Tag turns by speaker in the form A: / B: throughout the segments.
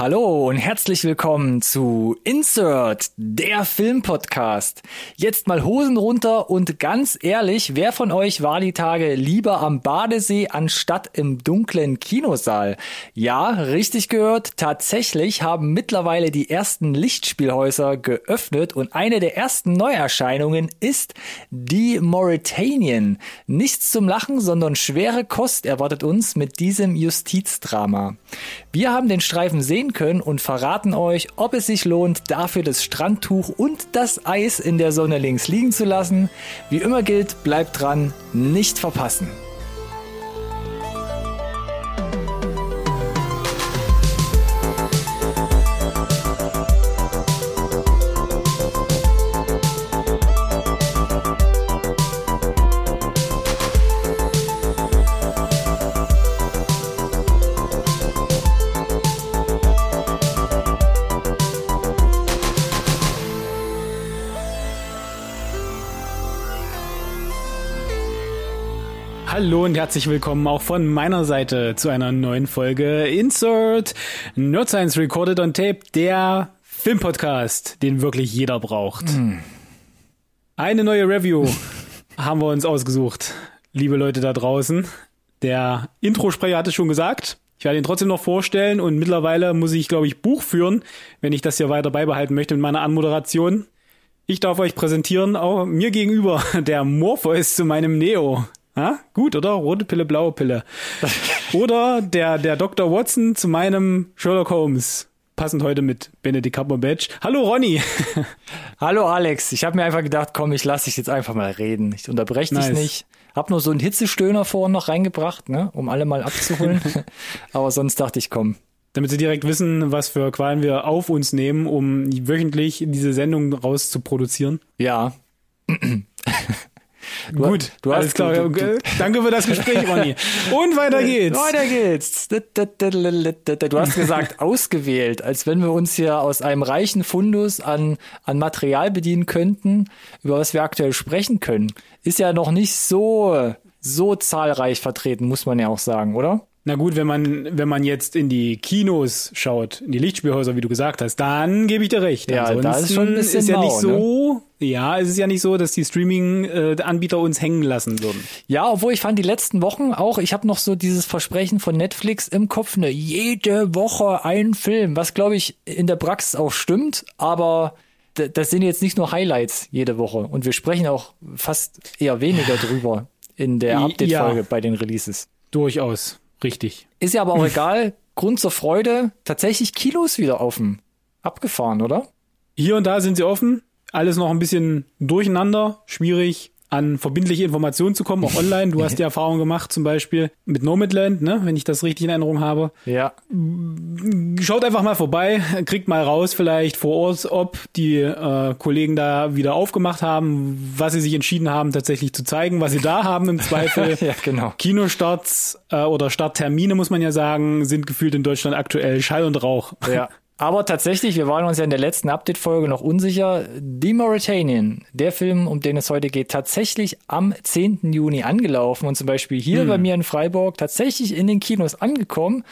A: Hallo und herzlich willkommen zu Insert, der Filmpodcast. Jetzt mal Hosen runter und ganz ehrlich, wer von euch war die Tage lieber am Badesee anstatt im dunklen Kinosaal? Ja, richtig gehört, tatsächlich haben mittlerweile die ersten Lichtspielhäuser geöffnet und eine der ersten Neuerscheinungen ist die Mauritanian. Nichts zum Lachen, sondern schwere Kost erwartet uns mit diesem Justizdrama. Wir haben den Streifen sehen sehen können und verraten euch, ob es sich lohnt, dafür das Strandtuch und das Eis in der Sonne links liegen zu lassen. Wie immer gilt, bleibt dran, nicht verpassen.
B: Hallo und herzlich willkommen auch von meiner Seite zu einer neuen Folge Insert Nerd Science Recorded on Tape, der Filmpodcast, den wirklich jeder braucht. Mm. Eine neue Review haben wir uns ausgesucht, liebe Leute da draußen. Der Introsprecher hat es schon gesagt. Ich werde ihn trotzdem noch vorstellen und mittlerweile muss ich, glaube ich, Buch führen, wenn ich das hier weiter beibehalten möchte mit meiner Anmoderation. Ich darf euch präsentieren, auch mir gegenüber, der Morpheus zu meinem Neo. Ha? Gut, oder? Rote Pille, blaue Pille. oder der, der Dr. Watson zu meinem Sherlock Holmes. Passend heute mit Benedict Cumberbatch. Hallo Ronny.
A: Hallo Alex. Ich habe mir einfach gedacht, komm, ich lasse dich jetzt einfach mal reden. Ich unterbreche nice. dich nicht. Hab nur so einen Hitzestöhner vorhin noch reingebracht, ne, um alle mal abzuholen. Aber sonst dachte ich, komm.
B: Damit sie direkt wissen, was für Qualen wir auf uns nehmen, um wöchentlich diese Sendung rauszuproduzieren.
A: Ja.
B: Du, Gut, du alles hast, klar. Du, du, Danke für das Gespräch, Ronny. Und weiter geht's.
A: Weiter geht's. Du hast gesagt, ausgewählt, als wenn wir uns hier aus einem reichen Fundus an, an Material bedienen könnten, über was wir aktuell sprechen können. Ist ja noch nicht so, so zahlreich vertreten, muss man ja auch sagen, oder?
B: Na gut, wenn man, wenn man jetzt in die Kinos schaut, in die Lichtspielhäuser, wie du gesagt hast, dann gebe ich dir recht.
A: Ja, Ansonsten da ist schon ein bisschen
B: ist ja
A: mau,
B: nicht so, ne? Ja, es ist ja nicht so, dass die Streaming-Anbieter uns hängen lassen würden.
A: Ja, obwohl ich fand die letzten Wochen auch, ich habe noch so dieses Versprechen von Netflix im Kopf, ne, jede Woche ein Film, was glaube ich in der Praxis auch stimmt, aber das sind jetzt nicht nur Highlights jede Woche und wir sprechen auch fast eher weniger drüber in der Update-Folge ja, bei den Releases.
B: Durchaus. Richtig.
A: Ist ja aber auch egal. Grund zur Freude. Tatsächlich Kilos wieder offen. Abgefahren, oder?
B: Hier und da sind sie offen. Alles noch ein bisschen durcheinander. Schwierig an verbindliche Informationen zu kommen, auch online. Du hast die Erfahrung gemacht, zum Beispiel mit Nomadland, ne, wenn ich das richtig in Erinnerung habe.
A: Ja.
B: Schaut einfach mal vorbei, kriegt mal raus vielleicht vor Ort, ob die äh, Kollegen da wieder aufgemacht haben, was sie sich entschieden haben, tatsächlich zu zeigen, was sie da haben im Zweifel.
A: ja, genau.
B: Kinostarts äh, oder Starttermine, muss man ja sagen, sind gefühlt in Deutschland aktuell Schall und Rauch.
A: Ja. Aber tatsächlich, wir waren uns ja in der letzten Update-Folge noch unsicher. The Mauritanian, der Film, um den es heute geht, tatsächlich am 10. Juni angelaufen und zum Beispiel hier hm. bei mir in Freiburg tatsächlich in den Kinos angekommen.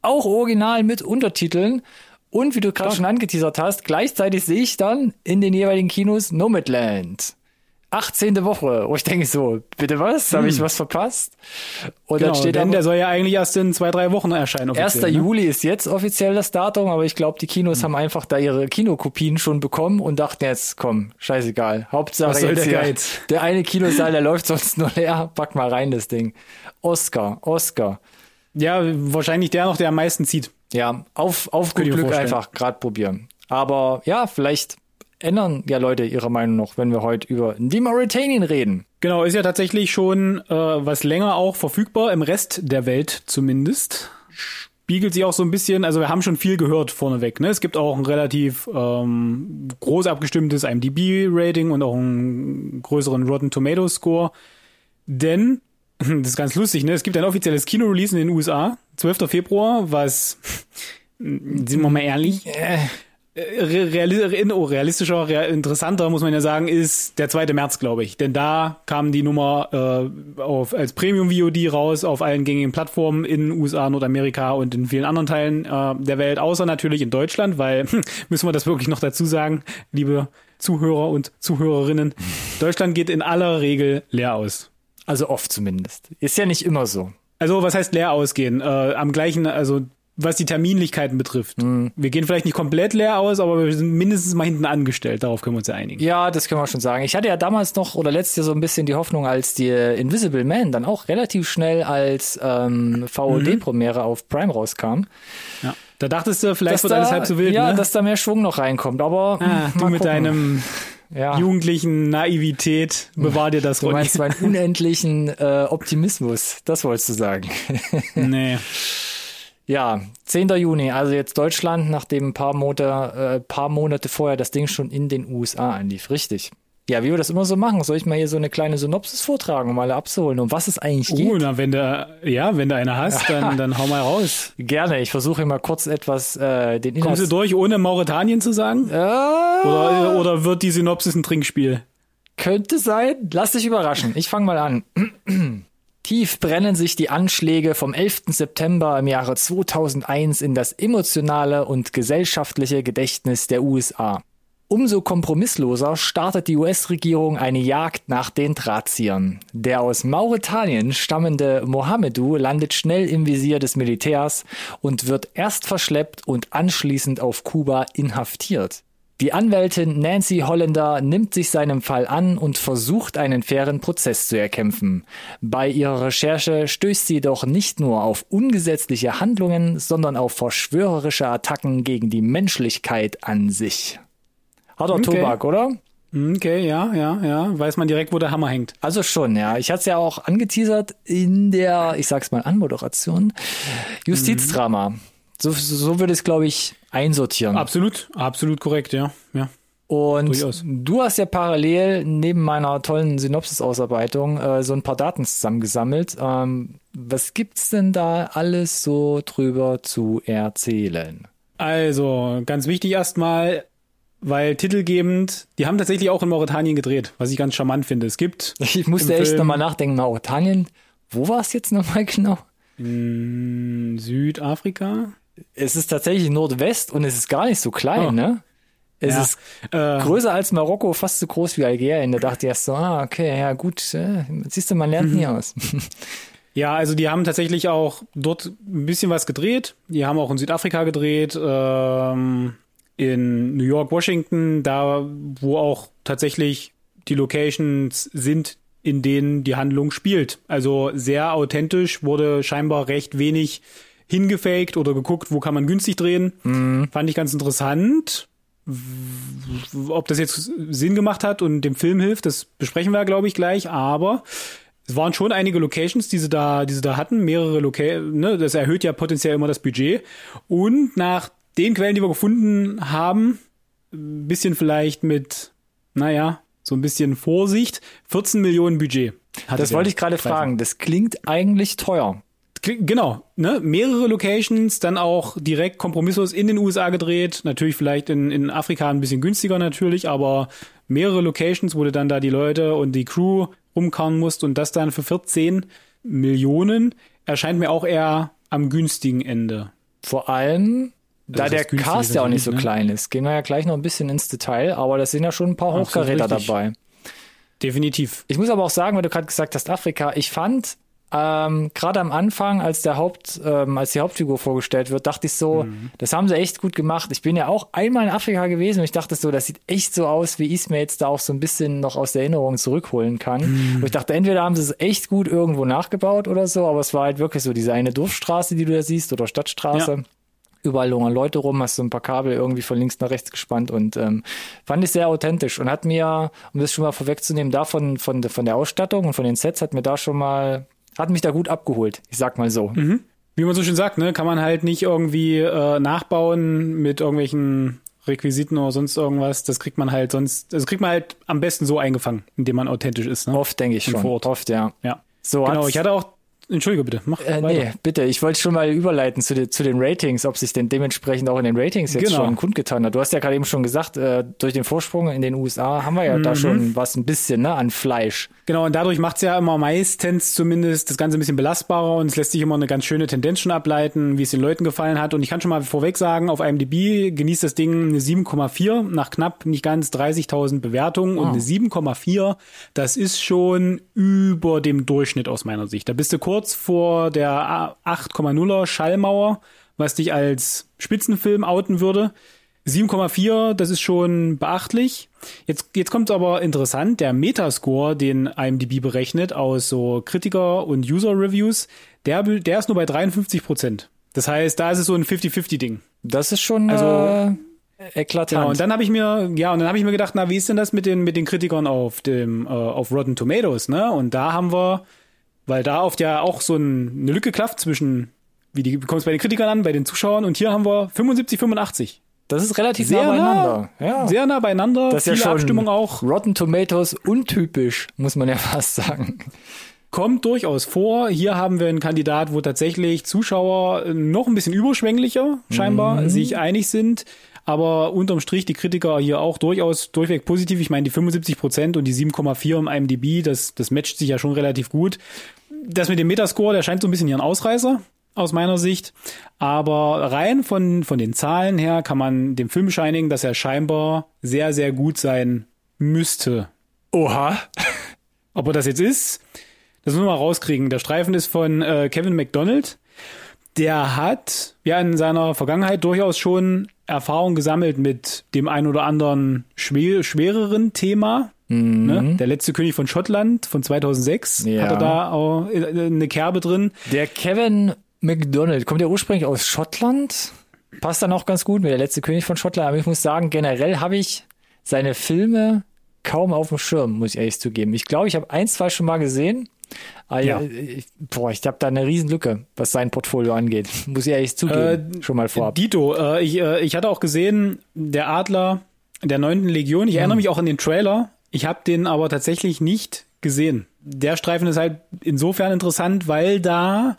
A: Auch original mit Untertiteln. Und wie du gerade schon angeteasert hast, gleichzeitig sehe ich dann in den jeweiligen Kinos Nomadland. 18. Woche, wo ich denke so, bitte was? Habe ich hm. was verpasst?
B: Und genau, dann steht denn der soll ja eigentlich erst in zwei, drei Wochen erscheinen.
A: 1. Ne? Juli ist jetzt offiziell das Datum, aber ich glaube, die Kinos hm. haben einfach da ihre Kinokopien schon bekommen und dachten jetzt, komm, scheißegal. Hauptsache was soll jetzt der, Geiz? der eine Kinosaal, der läuft sonst nur leer, pack mal rein das Ding. Oscar, Oscar.
B: Ja, wahrscheinlich der noch, der am meisten zieht.
A: Ja, auf, auf gut Glück einfach gerade probieren. Aber ja, vielleicht ändern ja Leute ihre Meinung noch, wenn wir heute über die Mauritanian reden.
B: Genau, ist ja tatsächlich schon äh, was länger auch verfügbar, im Rest der Welt zumindest. Spiegelt sich auch so ein bisschen, also wir haben schon viel gehört vorneweg. Ne? Es gibt auch ein relativ ähm, groß abgestimmtes IMDb-Rating und auch einen größeren Rotten Tomatoes Score. Denn, das ist ganz lustig, ne? es gibt ein offizielles Kino-Release in den USA, 12. Februar, was, sind wir mal ehrlich, äh reali oh, realistischer, real, interessanter, muss man ja sagen, ist der 2. März, glaube ich. Denn da kam die Nummer äh, auf, als Premium-VOD raus auf allen gängigen Plattformen in USA, Nordamerika und in vielen anderen Teilen äh, der Welt, außer natürlich in Deutschland, weil, müssen wir das wirklich noch dazu sagen, liebe Zuhörer und Zuhörerinnen, Deutschland geht in aller Regel leer aus.
A: Also oft zumindest. Ist ja nicht immer so.
B: Also was heißt leer ausgehen? Äh, am gleichen, also was die Terminlichkeiten betrifft. Mhm. Wir gehen vielleicht nicht komplett leer aus, aber wir sind mindestens mal hinten angestellt. Darauf können wir uns ja einigen.
A: Ja, das können wir schon sagen. Ich hatte ja damals noch oder letztes Jahr so ein bisschen die Hoffnung, als die Invisible Man dann auch relativ schnell als ähm, VOD-Premiere mhm. auf Prime rauskam.
B: Ja. Da dachtest du, vielleicht dass wird da, alles halb so wild.
A: Ja,
B: ne?
A: dass da mehr Schwung noch reinkommt. Aber
B: ah, du mit gucken. deinem ja. jugendlichen Naivität bewahr dir das
A: Du meinst meinen unendlichen äh, Optimismus. Das wolltest du sagen.
B: nee.
A: Ja, 10. Juni, also jetzt Deutschland, nachdem ein paar Monate, äh, paar Monate vorher das Ding schon in den USA anlief. Richtig. Ja, wie wir das immer so machen, soll ich mal hier so eine kleine Synopsis vortragen, um alle abzuholen, um was es eigentlich geht?
B: Uh, na, wenn du, ja, wenn du eine hast, dann, dann hau mal raus.
A: Gerne, ich versuche mal kurz etwas äh, den
B: Inhalt... Kommst du durch, ohne Mauretanien zu sagen?
A: Äh,
B: oder, oder wird die Synopsis ein Trinkspiel?
A: Könnte sein, lass dich überraschen. Ich fange mal an. Tief brennen sich die Anschläge vom 11. September im Jahre 2001 in das emotionale und gesellschaftliche Gedächtnis der USA. Umso kompromissloser startet die US-Regierung eine Jagd nach den Drahtziehern. Der aus Mauretanien stammende Mohamedou landet schnell im Visier des Militärs und wird erst verschleppt und anschließend auf Kuba inhaftiert. Die Anwältin Nancy Holländer nimmt sich seinem Fall an und versucht einen fairen Prozess zu erkämpfen. Bei ihrer Recherche stößt sie jedoch nicht nur auf ungesetzliche Handlungen, sondern auf verschwörerische Attacken gegen die Menschlichkeit an sich. Harter okay. Tobak, oder?
B: Okay, ja, ja, ja. Weiß man direkt, wo der Hammer hängt.
A: Also schon, ja. Ich hatte es ja auch angeteasert in der, ich sag's mal, Anmoderation. Justizdrama. Mhm. So, so würde es, glaube ich, einsortieren.
B: Absolut, absolut korrekt, ja. ja.
A: Und Durchaus. du hast ja parallel neben meiner tollen Synopsis-Ausarbeitung äh, so ein paar Daten zusammengesammelt. Ähm, was gibt's denn da alles so drüber zu erzählen?
B: Also, ganz wichtig erstmal, weil titelgebend, die haben tatsächlich auch in Mauretanien gedreht, was ich ganz charmant finde. Es gibt.
A: Ich musste echt nochmal nachdenken, Mauretanien, wo war es jetzt nochmal genau?
B: In Südafrika?
A: Es ist tatsächlich Nordwest und es ist gar nicht so klein, oh. ne? Es ja. ist äh, größer als Marokko, fast so groß wie Algerien. Da dachte ich erst so, ah, okay, ja gut, äh, siehst du, man lernt nie aus.
B: Ja, also die haben tatsächlich auch dort ein bisschen was gedreht. Die haben auch in Südafrika gedreht, ähm, in New York, Washington, da wo auch tatsächlich die Locations sind, in denen die Handlung spielt. Also sehr authentisch, wurde scheinbar recht wenig hingefaked oder geguckt, wo kann man günstig drehen. Mhm. Fand ich ganz interessant. Ob das jetzt Sinn gemacht hat und dem Film hilft, das besprechen wir, glaube ich, gleich. Aber es waren schon einige Locations, die sie da, die sie da hatten, mehrere Locations. Ne, das erhöht ja potenziell immer das Budget. Und nach den Quellen, die wir gefunden haben, ein bisschen vielleicht mit, naja, so ein bisschen Vorsicht, 14 Millionen Budget.
A: Das wollte ich gerade fragen. Das klingt eigentlich teuer.
B: Genau, ne? Mehrere Locations, dann auch direkt kompromisslos in den USA gedreht. Natürlich vielleicht in, in Afrika ein bisschen günstiger natürlich, aber mehrere Locations, wo du dann da die Leute und die Crew rumkauen musst und das dann für 14 Millionen erscheint mir auch eher am günstigen Ende.
A: Vor allem, da also der Cast ja auch nicht so ne? klein ist. Gehen wir ja gleich noch ein bisschen ins Detail, aber das sind ja schon ein paar Hochkaräter dabei.
B: Definitiv.
A: Ich muss aber auch sagen, weil du gerade gesagt hast, Afrika, ich fand ähm, Gerade am Anfang, als der Haupt, ähm, als die Hauptfigur vorgestellt wird, dachte ich so, mhm. das haben sie echt gut gemacht. Ich bin ja auch einmal in Afrika gewesen und ich dachte so, das sieht echt so aus, wie ich es mir jetzt da auch so ein bisschen noch aus der Erinnerung zurückholen kann. Mhm. Und ich dachte, entweder haben sie es echt gut irgendwo nachgebaut oder so, aber es war halt wirklich so diese eine Dorfstraße, die du da siehst, oder Stadtstraße. Ja. Überall lungern Leute rum, hast so ein paar Kabel irgendwie von links nach rechts gespannt und ähm, fand ich sehr authentisch und hat mir, um das schon mal vorwegzunehmen, davon von, von der Ausstattung und von den Sets hat mir da schon mal hat mich da gut abgeholt. Ich sag mal so.
B: Mhm. Wie man so schön sagt, ne, kann man halt nicht irgendwie äh, nachbauen mit irgendwelchen Requisiten oder sonst irgendwas. Das kriegt man halt sonst, das kriegt man halt am besten so eingefangen, indem man authentisch ist. Ne?
A: Oft denke ich schon. Vor Ort. Oft, ja.
B: Ja. So genau. Ich hatte auch Entschuldige bitte, mach
A: Äh,
B: weiter.
A: nee, bitte. Ich wollte schon mal überleiten zu, den- zu den Ratings, ob sich denn dementsprechend auch in den Ratings jetzt
B: Genau.
A: schon kundgetan hat. Du hast ja gerade eben schon gesagt, äh, durch den Vorsprung in den USA haben wir ja
B: Mhm.
A: da schon was ein bisschen ne, an Fleisch.
B: Genau, und dadurch macht's ja immer meistens zumindest das Ganze ein bisschen belastbarer und es lässt sich immer eine ganz schöne Tendenz schon ableiten, wie es den Leuten gefallen hat. Und ich kann schon mal vorweg sagen, auf IMDb genießt das Ding eine 7,4 nach knapp nicht ganz 30.000 Bewertungen und eine 7,4, das ist schon über dem Durchschnitt aus meiner Sicht. Da bist du kurz vor der 8,0er Schallmauer, was dich als Spitzenfilm outen würde. 7,4, das ist schon beachtlich. Jetzt, jetzt kommt aber interessant, der Metascore, den IMDb berechnet aus so Kritiker- und User-Reviews, der, der ist nur bei 53 Prozent. Das heißt, da ist es so ein 50-50-Ding.
A: Das ist schon
B: Also-
A: äh, eklatant.
B: Genau, und dann habe ich mir, ja, und dann habe ich mir gedacht, na, wie ist denn das mit den mit den Kritikern auf dem äh, auf Rotten Tomatoes, ne? Und da haben wir, weil da oft ja auch so ein, eine Lücke klafft zwischen wie die kommt es bei den Kritikern an, bei den Zuschauern und hier haben wir 75 85.
A: das ist relativ
B: Sehr
A: nah
B: nah,
A: beieinander. Ja.
B: sehr nah beieinander,
A: das ist ja
B: viele
A: schon
B: Abstimmung auch.
A: Rotten Tomatoes untypisch, muss man ja fast sagen.
B: Kommt durchaus vor. Hier haben wir einen Kandidat, wo tatsächlich Zuschauer äh, noch ein bisschen überschwänglicher scheinbar
A: Mhm.
B: sich einig sind. Aber unterm Strich die Kritiker hier auch durchaus durchweg positiv. Ich meine, die 75 Prozent und die 7,4 im IMDb, das, das matcht sich ja schon relativ gut. Das mit dem Metascore, der scheint so ein bisschen hier ein Ausreißer aus meiner Sicht. Aber rein von, von den Zahlen her kann man dem Film bescheinigen, dass er scheinbar sehr, sehr gut sein müsste.
A: Oha.
B: Ob er das jetzt ist, das müssen wir mal rauskriegen. Der Streifen ist von äh, Kevin McDonald. Der hat ja in seiner Vergangenheit durchaus schon Erfahrung gesammelt mit dem ein oder anderen schwer, schwereren Thema. Ne? Der letzte König von Schottland von 2006
A: Ja.
B: hat er da auch äh, eine Kerbe drin.
A: Der Kevin McDonald, kommt der ursprünglich aus Schottland? Passt dann auch ganz gut mit der letzte König von Schottland. Aber ich muss sagen, generell habe ich seine Filme kaum auf dem Schirm, muss ich ehrlich zugeben. Ich glaube, ich habe ein, zwei schon mal gesehen. Aber
B: Ja.
A: ich, boah, ich habe da eine Riesenlücke, was sein Portfolio angeht. Muss ich ehrlich zugeben.
B: Äh,
A: schon mal vorab.
B: Dito, äh, ich, äh, ich hatte auch gesehen, der Adler der neunten Legion. Ich erinnere mich auch an den Trailer. Ich habe den aber tatsächlich nicht gesehen. Der Streifen ist halt insofern interessant, weil da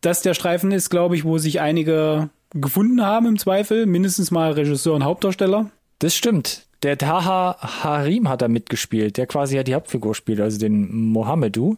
B: das der Streifen ist, glaube ich, wo sich einige gefunden haben im Zweifel. Mindestens mal Regisseur und Hauptdarsteller.
A: Das stimmt. Der Taha Harim hat da mitgespielt, der quasi ja die Hauptfigur spielt, also den Mohamedou.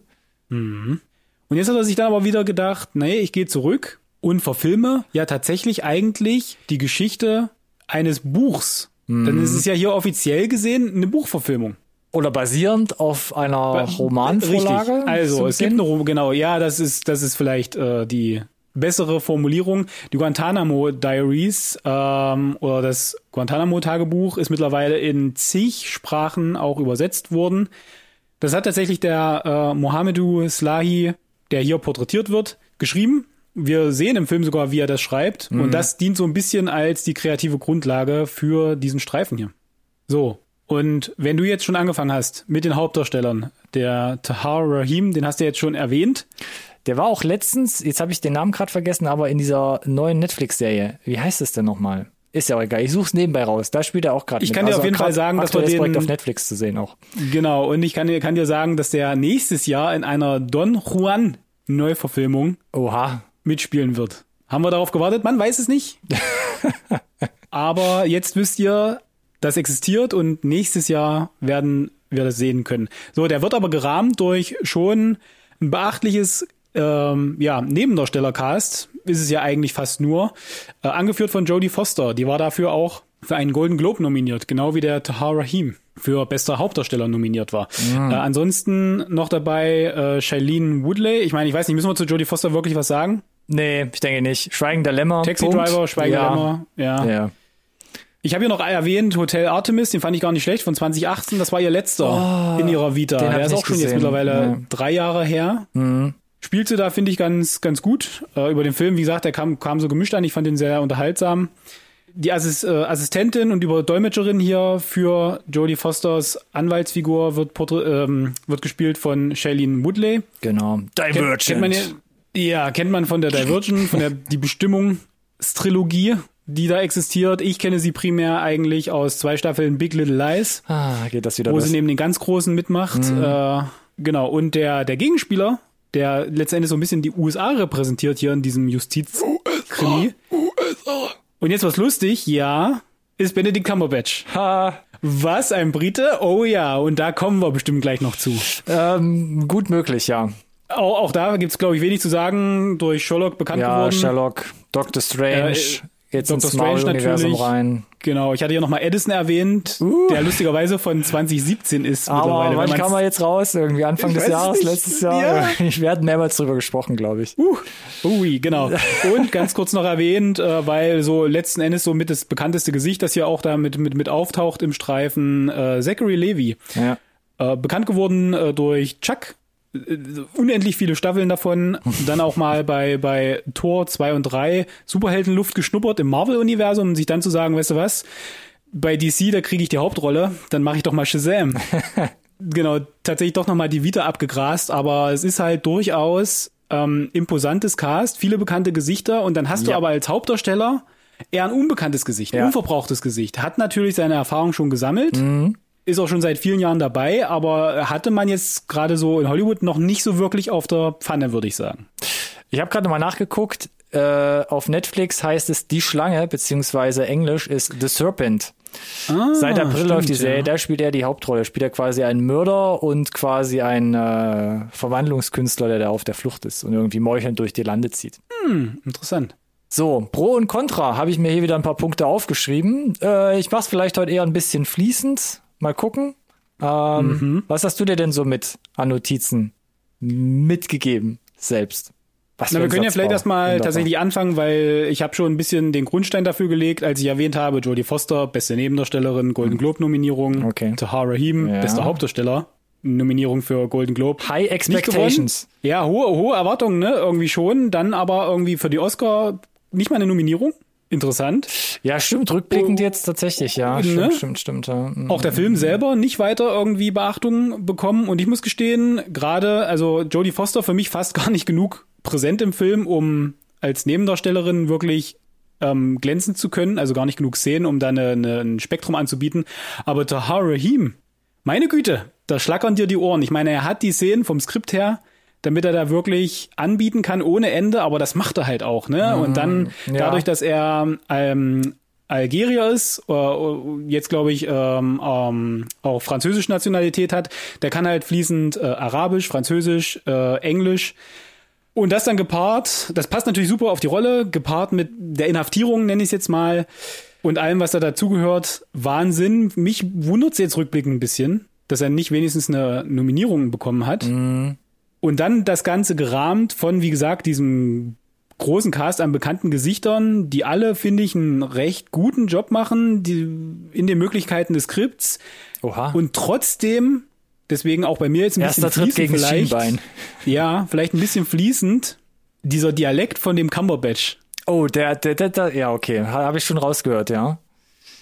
B: Und jetzt hat er sich dann aber wieder gedacht, nee, ich gehe zurück und verfilme ja tatsächlich eigentlich die Geschichte eines Buchs. Dann ist es ja hier offiziell gesehen eine Buchverfilmung.
A: Oder basierend auf einer Romanvorlage.
B: Richtig. Also,
A: so
B: es gibt eine genau, ja, das ist das ist vielleicht äh, die bessere Formulierung. Die Guantanamo Diaries ähm, oder das Guantanamo Tagebuch ist mittlerweile in zig Sprachen auch übersetzt worden. Das hat tatsächlich der äh, Mohamedou Slahi, der hier porträtiert wird, geschrieben. Wir sehen im Film sogar, wie er das schreibt. Und das dient so ein bisschen als die kreative Grundlage für diesen Streifen hier. So. Und wenn du jetzt schon angefangen hast mit den Hauptdarstellern, der Tahar Rahim, den hast du jetzt schon erwähnt.
A: Der war auch letztens, jetzt habe ich den Namen gerade vergessen, aber in dieser neuen Netflix-Serie. Wie heißt es denn nochmal? Ist ja auch egal. Ich such's nebenbei raus. Da spielt er auch gerade
B: Ich
A: mit.
B: kann dir auf jeden Fall sagen, dass wir den-
A: Projekt auf Netflix zu sehen auch.
B: Genau. Und ich kann dir, kann dir sagen, dass der nächstes Jahr in einer Don Juan Neuverfilmung
A: Oha.
B: Mitspielen wird. Haben wir darauf gewartet? Man weiß es nicht. Aber jetzt wisst ihr, das existiert und nächstes Jahr werden wir das sehen können. So, der wird aber gerahmt durch schon ein beachtliches ähm, ja, Nebendarstellercast, ist es ja eigentlich fast nur, äh, angeführt von Jodie Foster. Die war dafür auch für einen Golden Globe nominiert, genau wie der Tahar Rahim für bester Hauptdarsteller nominiert war. Äh, ansonsten noch dabei äh, Shailene Woodley. Ich meine, ich weiß nicht, müssen wir zu Jodie Foster wirklich was sagen?
A: Nee, ich denke nicht. Schweigender Lämmer.
B: Taxi
A: Punkt.
B: Driver, Schweigender
A: ja.
B: Lämmer, ja.
A: Ja.
B: Ich habe hier noch erwähnt Hotel Artemis, den fand ich gar nicht schlecht, von 2018. Das war ihr letzter in ihrer Vita. Der ist auch schon jetzt
A: gesehen.
B: mittlerweile
A: Ja.
B: drei Jahre her. Spielte da, finde ich, ganz, ganz gut. Äh, über den Film, wie gesagt, der kam, kam so gemischt an. Ich fand den sehr unterhaltsam. Die Assis, äh, Assistentin und über Dolmetscherin hier für Jodie Fosters Anwaltsfigur wird, ähm, wird gespielt von Shailene Woodley.
A: Genau.
B: Kennt, kennt man ja, ja, kennt man von der Divergent, von der die Bestimmungstrilogie, die da existiert. Ich kenne sie primär eigentlich aus zwei Staffeln Big Little Lies,
A: Ah, geht das wieder
B: wo
A: los.
B: sie neben den ganz Großen mitmacht. Äh, genau. Und der, der Gegenspieler der letztendlich so ein bisschen die USA repräsentiert hier in diesem Justizkrimi.
A: USA.
B: Und jetzt was lustig, ja, ist Benedict Cumberbatch.
A: Ha,
B: Was, ein Brite? Oh ja, und da kommen wir bestimmt gleich noch zu.
A: ähm, gut möglich, ja.
B: Auch, auch da gibt's glaube ich, wenig zu sagen. Durch Sherlock bekannt
A: Ja,
B: geworden.
A: Sherlock, Doctor Strange,
B: Äh,
A: jetzt
B: Dr.
A: ins
B: Strange natürlich.
A: rein.
B: Genau, ich hatte ja nochmal Edison erwähnt, der lustigerweise von 2017 ist
A: Aber
B: mittlerweile.
A: wann kam er jetzt raus? Irgendwie Anfang des Jahres,
B: nicht.
A: letztes Jahr?
B: Ja.
A: Ich werde mehrmals drüber gesprochen, glaube ich.
B: Uh, ui, genau. Und ganz kurz noch erwähnt, äh, weil so letzten Endes so mit das bekannteste Gesicht, das hier auch da mit, mit, mit auftaucht im Streifen, äh, Zachary Levy.
A: Ja.
B: Äh, bekannt geworden äh, durch Chuck. Unendlich viele Staffeln davon. Dann auch mal bei, bei Tor 2 und 3 Superheldenluft geschnuppert im Marvel-Universum, um sich dann zu sagen, weißt du was, bei DC, da kriege ich die Hauptrolle, dann mache ich doch mal Shazam. genau, tatsächlich doch nochmal die Vita abgegrast, aber es ist halt durchaus ähm, imposantes Cast, viele bekannte Gesichter und dann hast du
A: Ja.
B: aber als Hauptdarsteller eher ein unbekanntes Gesicht,
A: Ja.
B: unverbrauchtes Gesicht. Hat natürlich seine Erfahrung schon gesammelt,
A: Mhm.
B: Ist auch schon seit vielen Jahren dabei, aber hatte man jetzt gerade so in Hollywood noch nicht so wirklich auf der Pfanne, würde ich sagen.
A: Ich habe gerade nochmal nachgeguckt. Äh, auf Netflix heißt es Die Schlange, beziehungsweise Englisch ist The Serpent.
B: Ah,
A: Seit April
B: stimmt,
A: läuft die Serie,
B: ja.
A: da spielt er die Hauptrolle. Spielt er quasi einen Mörder und quasi einen äh, Verwandlungskünstler, der da auf der Flucht ist und irgendwie meuchelnd durch die Lande zieht.
B: Interessant.
A: So, Pro und Contra habe ich mir hier wieder ein paar Punkte aufgeschrieben. Äh, ich mach's vielleicht heute eher ein bisschen fließend. Mal gucken. Ähm,
B: Mhm.
A: Was hast du dir denn so mit an Notizen mitgegeben selbst? Was
B: Na, wir können ja vielleicht erstmal tatsächlich anfangen, weil ich habe schon ein bisschen den Grundstein dafür gelegt, als ich erwähnt habe, Jodie Foster, beste Nebendarstellerin, Golden Globe Nominierung,
A: Okay.
B: Tahar Rahim,
A: Ja.
B: bester Hauptdarsteller, Nominierung für Golden Globe.
A: High. Expectations.
B: Ja, hohe, hohe Erwartungen, ne? Irgendwie schon. Dann aber irgendwie für die Oscar nicht mal eine Nominierung. Interessant.
A: Ja, stimmt, rückblickend jetzt tatsächlich, ja.
B: Ne?
A: Stimmt, stimmt, stimmt. Ja. Mhm.
B: Auch der Film selber nicht weiter irgendwie Beachtung bekommen. Und ich muss gestehen, gerade, also Jodie Foster für mich fast gar nicht genug präsent im Film, um als Nebendarstellerin wirklich ähm, glänzen zu können. Also gar nicht genug Szenen, um da eine, eine, ein Spektrum anzubieten. Aber Tahar Rahim, meine Güte, da schlackern dir die Ohren. Ich meine, er hat die Szenen vom Skript her, damit er da wirklich anbieten kann ohne Ende, aber das macht er halt auch, ne? Und dann
A: ja.
B: dadurch, dass er ähm, Algerier ist, äh, jetzt glaube ich ähm, ähm, auch französische Nationalität hat, der kann halt fließend äh, Arabisch, Französisch, äh, Englisch. Und das dann gepaart, das passt natürlich super auf die Rolle, gepaart mit der Inhaftierung, nenne ich es jetzt mal, und allem, was da dazugehört. Wahnsinn. Mich wundert es jetzt rückblickend ein bisschen, dass er nicht wenigstens eine Nominierung bekommen hat. Und dann das Ganze gerahmt von, wie gesagt, diesem großen Cast an bekannten Gesichtern, die alle, finde ich, einen recht guten Job machen, die in den Möglichkeiten des Skripts.
A: Oha.
B: Und trotzdem, deswegen auch bei mir jetzt ein
A: Erster
B: bisschen
A: Tritt
B: fließend
A: gegen
B: vielleicht.
A: Schienbein.
B: Ja, vielleicht ein bisschen fließend. Dieser Dialekt von dem Cumberbatch.
A: Oh, der, der, der, der ja, okay. Habe ich schon rausgehört, ja.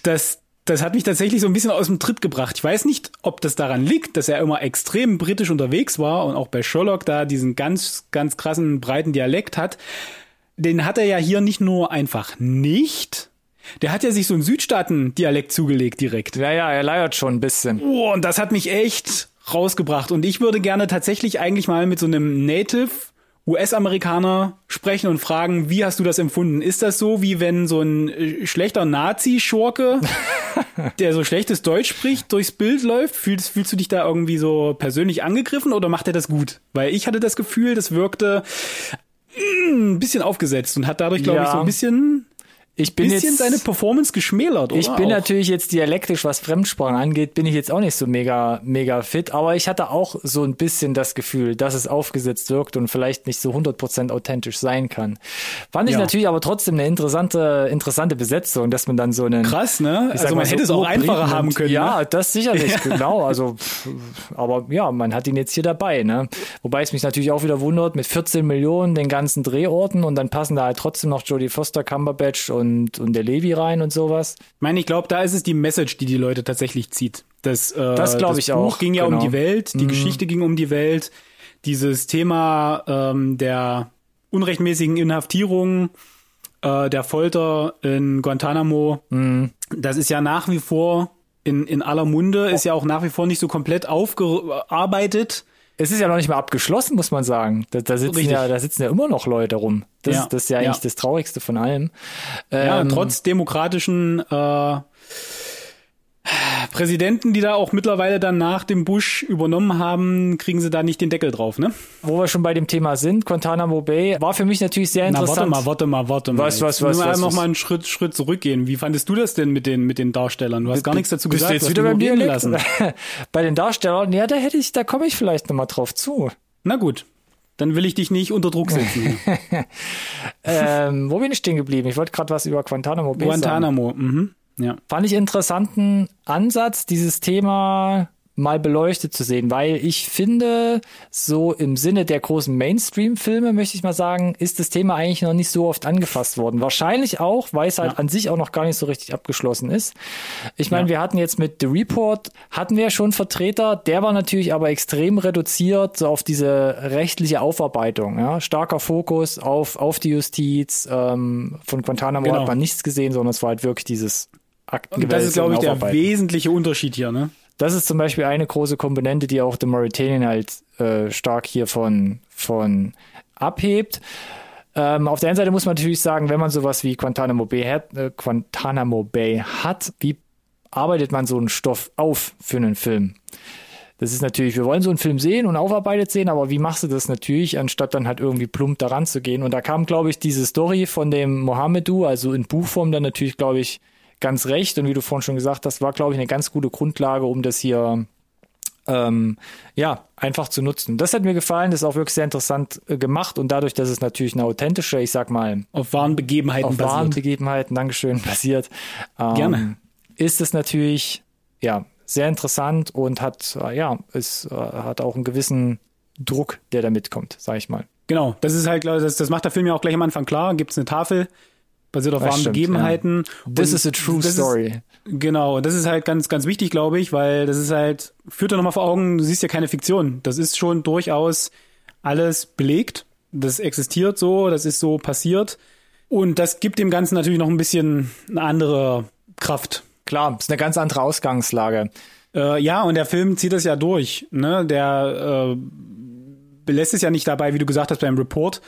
B: das, das hat mich tatsächlich so ein bisschen aus dem Tritt gebracht. Ich weiß nicht, ob das daran liegt, dass er immer extrem britisch unterwegs war und auch bei Sherlock da diesen ganz, ganz krassen, breiten Dialekt hat. Den hat er ja hier nicht nur einfach nicht, der hat ja sich so einen Südstaaten-Dialekt zugelegt direkt.
A: Ja, ja, er leiert schon ein bisschen.
B: Oh, und das hat mich echt rausgebracht. Und ich würde gerne tatsächlich eigentlich mal mit so einem Native US-Amerikaner sprechen und fragen, wie hast du das empfunden? Ist das so, wie wenn so ein äh, schlechter Nazi-Schurke, der so schlechtes Deutsch spricht, durchs Bild läuft? Fühlst, fühlst du dich da irgendwie so persönlich angegriffen oder macht er das gut? Weil ich hatte das Gefühl, das wirkte mm, ein bisschen aufgesetzt und hat dadurch, glaube ich,
A: Ja.
B: so ein bisschen,
A: Ich bin
B: bisschen
A: jetzt,
B: seine Performance geschmälert, oder?
A: ich bin
B: Auch.
A: natürlich jetzt dialektisch, was Fremdsprachen angeht, bin ich jetzt auch nicht so mega, mega fit, aber ich hatte auch so ein bisschen das Gefühl, dass es aufgesetzt wirkt und vielleicht nicht so 100% authentisch sein kann. Fand ich
B: Ja.
A: natürlich aber trotzdem eine interessante, interessante Besetzung, dass man dann so einen
B: Krass, ne? Also man
A: so
B: hätte es auch einfacher haben können.
A: Ja,
B: ne?
A: das sicherlich, genau. Also, aber ja, man hat ihn jetzt hier dabei, ne? Wobei es mich natürlich auch wieder wundert, mit 14 Millionen den ganzen Drehorten und dann passen da halt trotzdem noch Jodie Foster, Cumberbatch und, und der Levi rein und sowas.
B: Ich meine, ich glaube, da ist es die Message, die die Leute tatsächlich zieht. Das, äh,
A: Das glaub ich
B: Buch
A: auch,
B: ging ja
A: genau.
B: um die Welt, die Geschichte ging um die Welt. Dieses Thema ähm, der unrechtmäßigen Inhaftierung, äh, der Folter in Guantanamo, das ist ja nach wie vor in, in aller Munde, ist ja auch nach wie vor nicht so komplett aufgearbeitet,
A: es ist ja noch nicht mal abgeschlossen, muss man sagen. Da, da sitzen
B: Richtig.
A: ja, da sitzen ja immer noch Leute rum. Das,
B: Ja,
A: ist, das ist ja
B: ja.
A: eigentlich das Traurigste von allem.
B: Ja,
A: Ähm,
B: trotz demokratischen äh, Präsidenten, die da auch mittlerweile dann nach dem Bush übernommen haben, kriegen sie da nicht den Deckel drauf, ne?
A: wo wir schon bei dem Thema sind, Guantanamo Bay war für mich natürlich sehr
B: Na,
A: interessant.
B: warte mal, warte mal, warte mal.
A: Was, was, was,
B: wir
A: was,
B: noch
A: was?
B: mal einen Schritt, Schritt zurückgehen. Wie fandest du das denn mit den, mit den Darstellern? Du hast gar nichts dazu
A: Bist
B: gesagt.
A: du jetzt wieder
B: hast
A: beim
B: nur reden
A: Dialekt?
B: lassen.
A: bei den Darstellern, ja, da hätte ich, da komme ich vielleicht noch mal drauf zu.
B: Na gut, dann will ich dich nicht unter Druck setzen.
A: ähm, wo bin ich stehen geblieben? Ich wollte gerade was über Guantanamo Bay sagen.
B: Guantanamo, mhm. Ja.
A: Fand ich interessanten Ansatz, dieses Thema mal beleuchtet zu sehen, weil ich finde, so im Sinne der großen Mainstream-Filme, möchte ich mal sagen, ist das Thema eigentlich noch nicht so oft angefasst worden. Wahrscheinlich auch, weil es halt
B: Ja.
A: an sich auch noch gar nicht so richtig abgeschlossen ist. Ich meine,
B: Ja.
A: wir hatten jetzt mit The Report, hatten wir schon Vertreter, der war natürlich aber extrem reduziert so auf diese rechtliche Aufarbeitung. Ja? Starker Fokus auf, auf die Justiz. Ähm, von Guantanamo
B: Genau.
A: hat man nichts gesehen, sondern es war halt wirklich dieses
B: Und
A: Aktengewälz
B: das ist, glaube ich, der wesentliche Unterschied hier, ne?
A: Das ist zum Beispiel eine große Komponente, die auch The Mauritanian halt äh, stark hier von, von abhebt. Ähm, auf der einen Seite muss man natürlich sagen, wenn man sowas wie Guantanamo Bay hat, äh, Guantanamo Bay hat, wie arbeitet man so einen Stoff auf für einen Film? Das ist natürlich, wir wollen so einen Film sehen und aufarbeitet sehen, aber wie machst du das natürlich, anstatt dann halt irgendwie plump daran zu gehen? Und da kam, glaube ich, diese Story von dem Mohamedou, also in Buchform dann natürlich, glaube ich, ganz recht. Und wie du vorhin schon gesagt hast, war, glaube ich, eine ganz gute Grundlage, um das hier ähm, ja, einfach zu nutzen. Das hat mir gefallen, das ist auch wirklich sehr interessant äh, gemacht und dadurch, dass es natürlich eine authentische, ich sag mal,
B: Auf wahren Begebenheiten
A: auf wahren
B: basiert.
A: Begebenheiten, Dankeschön, basiert, ähm,
B: Gerne.
A: ist es natürlich, ja, sehr interessant und hat, äh, ja, es äh, hat auch einen gewissen Druck, der da mitkommt, sag ich mal.
B: Genau, das ist halt, das, das macht der Film ja auch gleich am Anfang klar. Gibt es eine Tafel, basiert auf
A: Das
B: wahren
A: stimmt,
B: Begebenheiten.
A: This
B: Und
A: is a true story.
B: Ist, genau, das ist halt ganz, ganz wichtig, glaube ich, weil das ist halt, führt dir nochmal vor Augen, du siehst ja keine Fiktion. Das ist schon durchaus alles belegt. Das existiert so, das ist so passiert. Und das gibt dem Ganzen natürlich noch ein bisschen eine andere Kraft.
A: Klar, ist eine ganz andere Ausgangslage.
B: Äh, ja, und der Film zieht das ja durch. Ne? Der äh, belässt es ja nicht dabei, wie du gesagt hast beim Report,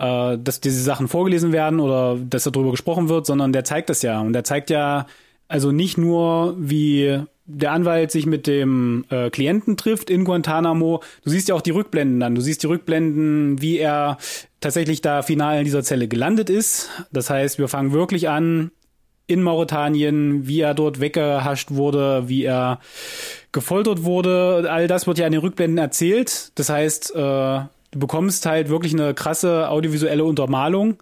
B: äh, dass diese Sachen vorgelesen werden oder dass darüber gesprochen wird, sondern der zeigt das ja. Und der zeigt ja also nicht nur, wie der Anwalt sich mit dem äh, Klienten trifft in Guantanamo. Du siehst ja auch die Rückblenden dann. Du siehst die Rückblenden, wie er tatsächlich da final in dieser Zelle gelandet ist. Das heißt, wir fangen wirklich an in Mauretanien, wie er dort weggehascht wurde, wie er gefoltert wurde. All das wird ja in den Rückblenden erzählt. Das heißt, äh, du bekommst halt wirklich eine krasse audiovisuelle Untermalung,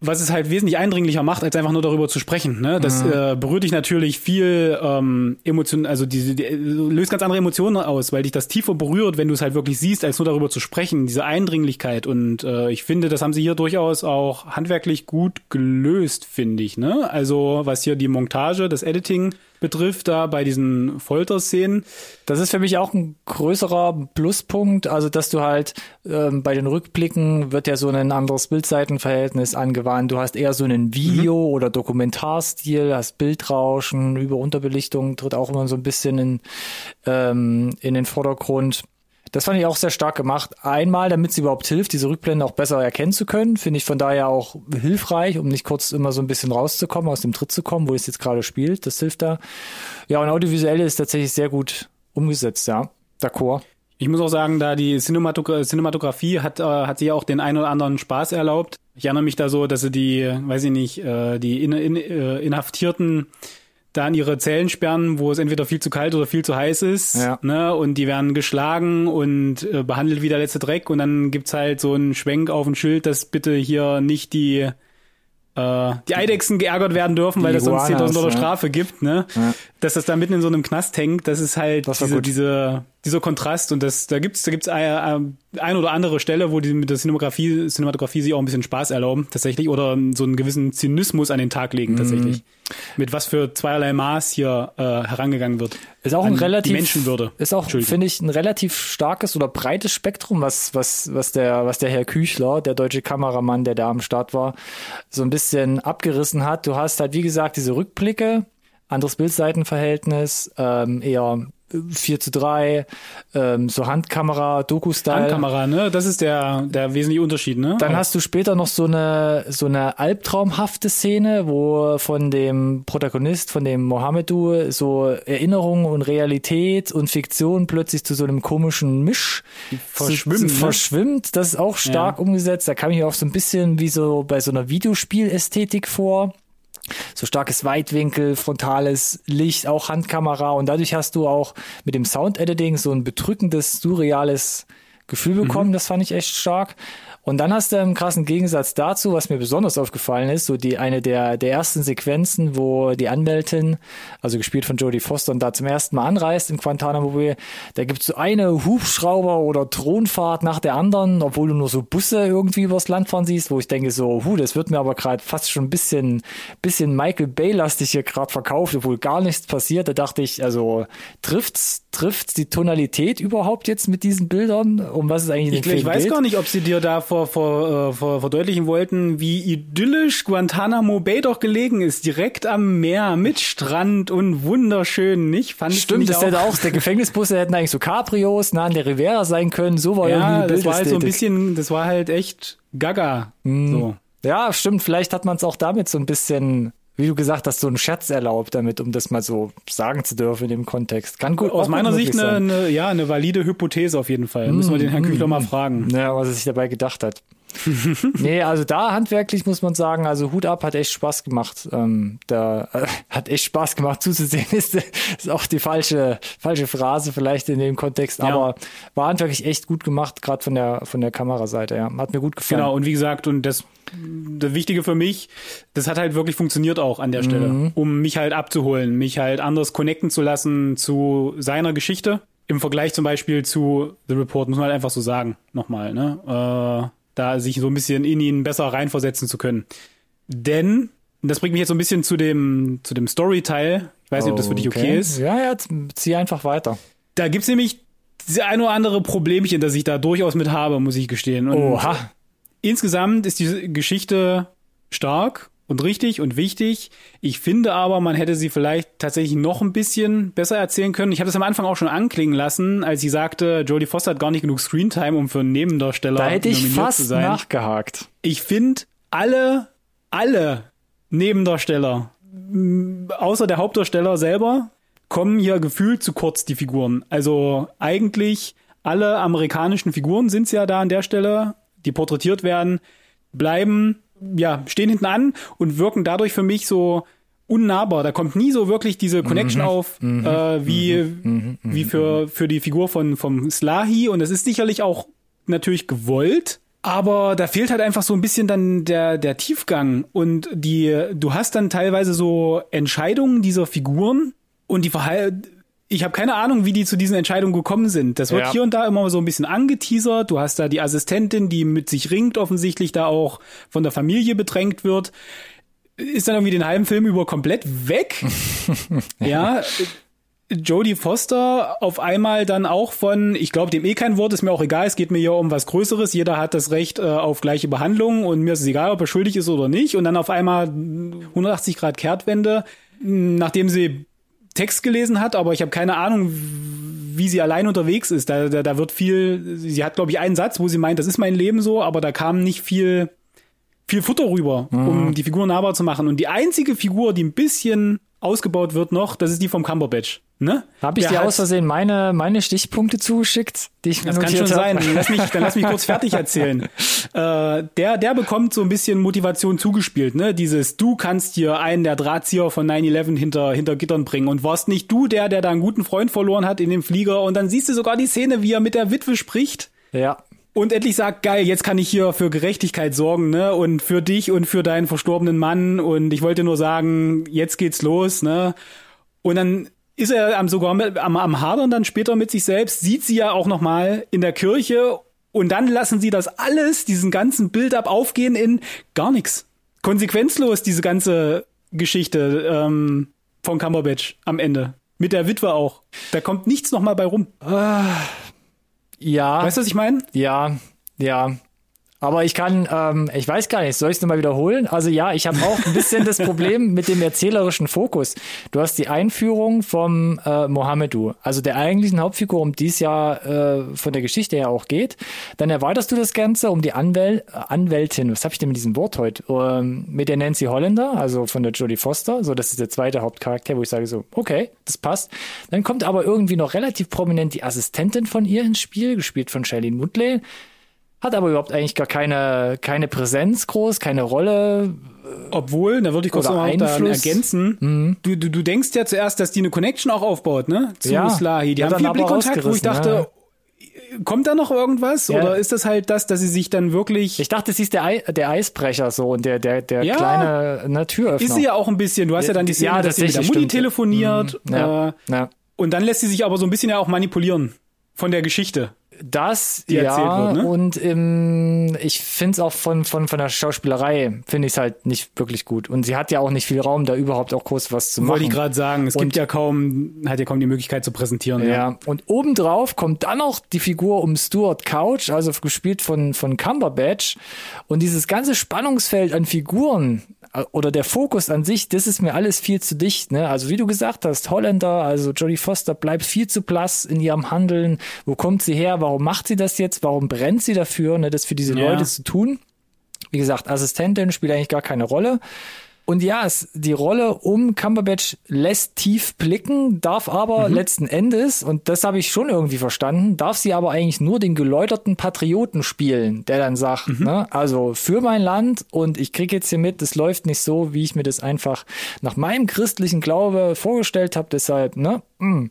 B: was es halt wesentlich eindringlicher macht, als einfach nur darüber zu sprechen. Ne? Das äh, berührt dich natürlich viel ähm, Emotionen, also diese die, löst ganz andere Emotionen aus, weil dich das tiefer berührt, wenn du es halt wirklich siehst, als nur darüber zu sprechen. Diese Eindringlichkeit und äh, ich finde, das haben sie hier durchaus auch handwerklich gut gelöst, finde ich. Ne? Also was hier die Montage, das Editing betrifft, da bei diesen Folterszenen.
A: Das ist für mich auch ein größerer Pluspunkt, also dass du halt ähm, bei den Rückblicken wird ja so ein anderes Bildseitenverhältnis angewandt. Du hast eher so einen Video- oder Dokumentarstil, hast Bildrauschen, Über- Unterbelichtung tritt auch immer so ein bisschen in, ähm, in den Vordergrund. Das fand ich auch sehr stark gemacht. Einmal, damit es überhaupt hilft, diese Rückblenden auch besser erkennen zu können, finde ich von daher auch hilfreich, um nicht kurz immer so ein bisschen rauszukommen, aus dem Tritt zu kommen, wo es jetzt gerade spielt. Das hilft da. Ja, und audiovisuell ist tatsächlich sehr gut umgesetzt, ja. D'accord.
B: Ich muss auch sagen, da die Cinematogra Cinematografie hat, äh, hat sie auch den einen oder anderen Spaß erlaubt. Ich erinnere mich da so, dass sie die, weiß ich nicht, äh, die in, in, äh, Inhaftierten da in ihre Zellen sperren, wo es entweder viel zu kalt oder viel zu heiß ist.
A: Ja.
B: Ne? Und die werden geschlagen und äh, behandelt wie der letzte Dreck. Und dann gibt's halt so einen Schwenk auf ein Schild, dass bitte hier nicht die äh, die Eidechsen geärgert werden dürfen, weil
A: Die
B: das sonst
A: Iguanas,
B: 10.000 Dollar
A: ja.
B: Strafe gibt, ne?
A: Ja.
B: Dass das da mitten in so einem Knast hängt, das ist halt
A: Das
B: diese, diese, dieser Kontrast und das, da gibt's, da gibt's ein, ein oder andere Stelle, wo die mit der Cinematografie, Cinematografie sich auch ein bisschen Spaß erlauben, tatsächlich, oder so einen gewissen Zynismus an den Tag legen,
A: Mhm.
B: tatsächlich. Mit was für zweierlei Maß hier äh, herangegangen wird.
A: Ist auch ein relativ,
B: Menschenwürde.
A: ist auch, finde ich, ein relativ starkes oder breites Spektrum, was, was, was der, was der Herr Küchler, der deutsche Kameramann, der da am Start war, so ein bisschen abgerissen hat. Du hast halt, wie gesagt, diese Rückblicke, anderes Bildseitenverhältnis, ähm, eher 4 zu 3, ähm, so Handkamera, Doku-Style.
B: Handkamera, ne? Das ist der, der wesentliche Unterschied, ne?
A: Dann hast du später noch so eine, so eine albtraumhafte Szene, wo von dem Protagonist, von dem Mohammedu, so Erinnerung und Realität und Fiktion plötzlich zu so einem komischen Misch
B: verschwimmt, ne?
A: verschwimmt. Das ist auch stark
B: Ja.
A: umgesetzt. Da kam ich auch so ein bisschen wie so bei so einer Videospielästhetik vor. So starkes Weitwinkel, frontales Licht, auch Handkamera. Und dadurch hast du auch mit dem Sound-Editing so ein bedrückendes, surreales Gefühl bekommen. Das fand ich echt stark. Und dann hast du im krassen Gegensatz dazu, was mir besonders aufgefallen ist, so die eine der, der ersten Sequenzen, wo die Anwältin, also gespielt von Jodie Foster, und da zum ersten Mal anreist in Guantanamo Bay, da gibt's so eine Hubschrauber- oder Thronfahrt nach der anderen, obwohl du nur so Busse irgendwie übers Land fahren siehst, wo ich denke so, hu, das wird mir aber gerade fast schon ein bisschen, bisschen Michael Bay-lastig hier gerade verkauft, obwohl gar nichts passiert. Da dachte ich, also trifft's, trifft's die Tonalität überhaupt jetzt mit diesen Bildern? Um was es eigentlich in
B: Ich,
A: dem
B: ich
A: Film
B: weiß
A: geht?
B: gar nicht, ob sie dir da vor, vor, äh, vor, verdeutlichen wollten, wie idyllisch Guantanamo Bay doch gelegen ist. Direkt am Meer mit Strand und wunderschön, nicht? Fand ich
A: Stimmt,
B: mich
A: das hätte auch, der Gefängnisbusse hätten eigentlich so Cabrios nah an der Rivera sein können. So war
B: Ja,
A: irgendwie die
B: das war halt so ein bisschen, das war halt echt gaga.
A: Mhm.
B: So.
A: Ja, stimmt. Vielleicht hat man es auch damit so ein bisschen, wie du gesagt hast, so einen Scherz erlaubt damit, um das mal so sagen zu dürfen in dem Kontext. Kann gut.
B: Aus meiner Sicht eine, eine, ja, eine valide Hypothese auf jeden Fall. Müssen wir den Herrn Küchler mal fragen.
A: Ja, was er sich dabei gedacht hat. nee, also da handwerklich muss man sagen, also Hut ab, hat echt Spaß gemacht. Ähm, da äh, hat echt Spaß gemacht zuzusehen, ist, ist auch die falsche, falsche Phrase vielleicht in dem Kontext,
B: Ja.
A: aber war handwerklich echt gut gemacht, gerade von der, von der Kameraseite, ja. Hat mir gut gefallen.
B: Genau, und wie gesagt, und das, das Wichtige für mich, das hat halt wirklich funktioniert auch an der Stelle, um mich halt abzuholen, mich halt anders connecten zu lassen zu seiner Geschichte. Im Vergleich zum Beispiel zu The Report, muss man halt einfach so sagen, nochmal, ne? Äh, da sich so ein bisschen in ihn besser reinversetzen zu können. Denn, das bringt mich jetzt so ein bisschen zu dem, zu dem Story-Teil. Ich weiß nicht, ob das für dich okay ist.
A: Ja, ja, zieh einfach weiter.
B: Da gibt's nämlich diese ein oder andere Problemchen, das ich da durchaus mit habe, muss ich gestehen. Und
A: Oha.
B: insgesamt ist diese Geschichte stark und richtig und wichtig. Ich finde aber, man hätte sie vielleicht tatsächlich noch ein bisschen besser erzählen können. Ich habe das am Anfang auch schon anklingen lassen, als sie sagte, Jodie Foster hat gar nicht genug Screentime, um für einen Nebendarsteller
A: Da hätte ich
B: nominiert zu
A: fast
B: sein.
A: nachgehakt.
B: Ich finde alle, alle Nebendarsteller, außer der Hauptdarsteller selber, kommen hier gefühlt zu kurz, die Figuren. Also eigentlich alle amerikanischen Figuren sind's ja da an der Stelle, die porträtiert werden, bleiben, ja, stehen hinten an und wirken dadurch für mich so unnahbar. Da kommt nie so wirklich diese Connection auf, äh, wie, wie für, für die Figur von, vom Slahi. Und das ist sicherlich auch natürlich gewollt. Aber da fehlt halt einfach so ein bisschen dann der, der Tiefgang. Und die, du hast dann teilweise so Entscheidungen dieser Figuren und die Verhal ich habe keine Ahnung, wie die zu diesen Entscheidungen gekommen sind. Das wird
A: Ja.
B: hier und da immer so ein bisschen angeteasert. Du hast da die Assistentin, die mit sich ringt, offensichtlich da auch von der Familie bedrängt wird. Ist dann irgendwie den halben Film über komplett weg. ja. Jodie Foster auf einmal dann auch von, ich glaube dem eh kein Wort, ist mir auch egal, es geht mir hier um was Größeres, jeder hat das Recht äh, auf gleiche Behandlung und mir ist es egal, ob er schuldig ist oder nicht. Und dann auf einmal 180 Grad Kehrtwende, nachdem sie Text gelesen hat, aber ich habe keine Ahnung, wie sie allein unterwegs ist. Da, da, da wird viel, sie hat, glaube ich, einen Satz, wo sie meint, das ist mein Leben so, aber da kam nicht viel, viel Futter rüber, um die Figur nahbar zu machen. Und die einzige Figur, die ein bisschen ausgebaut wird noch, das ist die vom Cumberbatch. Ne?
A: Habe ich
B: Der
A: dir
B: hat-
A: aus Versehen meine, meine Stichpunkte zugeschickt, die ich mir
B: das kann schon
A: hab?
B: sein. Lass mich, dann lass mich kurz fertig erzählen. Äh, der, der bekommt so ein bisschen Motivation zugespielt, ne? Dieses, du kannst hier einen der Drahtzieher von 9-11 hinter, hinter Gittern bringen und warst nicht du der, der da einen guten Freund verloren hat in dem Flieger und dann siehst du sogar die Szene, wie er mit der Witwe spricht
A: Ja.
B: Und endlich sagt, geil, jetzt kann ich hier für Gerechtigkeit sorgen, ne? Und für dich und für deinen verstorbenen Mann. Und ich wollte nur sagen, jetzt geht's los, ne? Und dann ist er am, sogar am, am Hadern dann später mit sich selbst, sieht sie ja auch nochmal in der Kirche und dann lassen sie das alles, diesen ganzen Build-up aufgehen in gar nichts. Konsequenzlos, diese ganze Geschichte ähm, von Cumberbatch am Ende. Mit der Witwe auch. Da kommt nichts nochmal bei rum.
A: Ja.
B: Weißt du, was ich meine?
A: Ja, ja. Aber ich kann, ähm, ich weiß gar nicht, soll ich es nochmal wiederholen? Also ja, ich habe auch ein bisschen das Problem mit dem erzählerischen Fokus. Du hast die Einführung vom äh, Mohammedu, also der eigentlichen Hauptfigur, um die es ja äh, von der Geschichte her auch geht. Dann erweiterst du das Ganze um die Anwäl Anwältin, was habe ich denn mit diesem Wort heute? Ähm, mit der Nancy Holländer, also von der Jodie Foster. So, das ist der zweite Hauptcharakter, wo ich sage so, okay, das passt. Dann kommt aber irgendwie noch relativ prominent die Assistentin von ihr ins Spiel, gespielt von Shailene Woodley hat aber überhaupt eigentlich gar keine, keine Präsenz groß, keine Rolle.
B: Obwohl, da würde ich kurz noch ergänzen. Mhm. Du, du, du denkst ja zuerst, dass die eine Connection auch aufbaut, ne?
A: Zu ja,
B: Slahi. Die haben viel Blickkontakt, wo ich dachte, ja. kommt da noch irgendwas? Ja. Oder ist das halt das, dass sie sich dann wirklich.
A: Ich dachte, sie ist der, Ei, der Eisbrecher so und der, der, der ja, kleine ne, Türöffner.
B: Ist sie ja auch ein bisschen. Du hast ja, dann die Szene, ja, dass sie mit der Mutti telefoniert. Mhm. Ja. Äh, ja. Und dann lässt sie sich aber so ein bisschen ja auch manipulieren von der Geschichte.
A: Das, ja, wird, ne? und ähm, ich finde es auch von, von, von der Schauspielerei, finde ich es halt nicht wirklich gut. Und sie hat ja auch nicht viel Raum, da überhaupt auch groß was zu machen.
B: Wollte ich gerade sagen, es und, gibt ja kaum, hat ja kaum die Möglichkeit zu präsentieren.
A: Ja, ja. und obendrauf kommt dann noch die Figur um Stuart Couch, also gespielt von, von Cumberbatch. Und dieses ganze Spannungsfeld an Figuren, oder der Fokus an sich, das ist mir alles viel zu dicht. Ne? Also wie du gesagt hast, Holländer, also Jodie Foster bleibt viel zu blass in ihrem Handeln. Wo kommt sie her? Warum macht sie das jetzt? Warum brennt sie dafür, ne, das für diese ja. Leute zu tun? Wie gesagt, Assistentin spielt eigentlich gar keine Rolle. Und ja, es, die Rolle um Cumberbatch lässt tief blicken, darf aber mhm. letzten Endes, und das habe ich schon irgendwie verstanden, darf sie aber eigentlich nur den geläuterten Patrioten spielen, der dann sagt, mhm. ne, also für mein Land und ich kriege jetzt hier mit, das läuft nicht so, wie ich mir das einfach nach meinem christlichen Glaube vorgestellt habe, deshalb, ne, mh. Mm.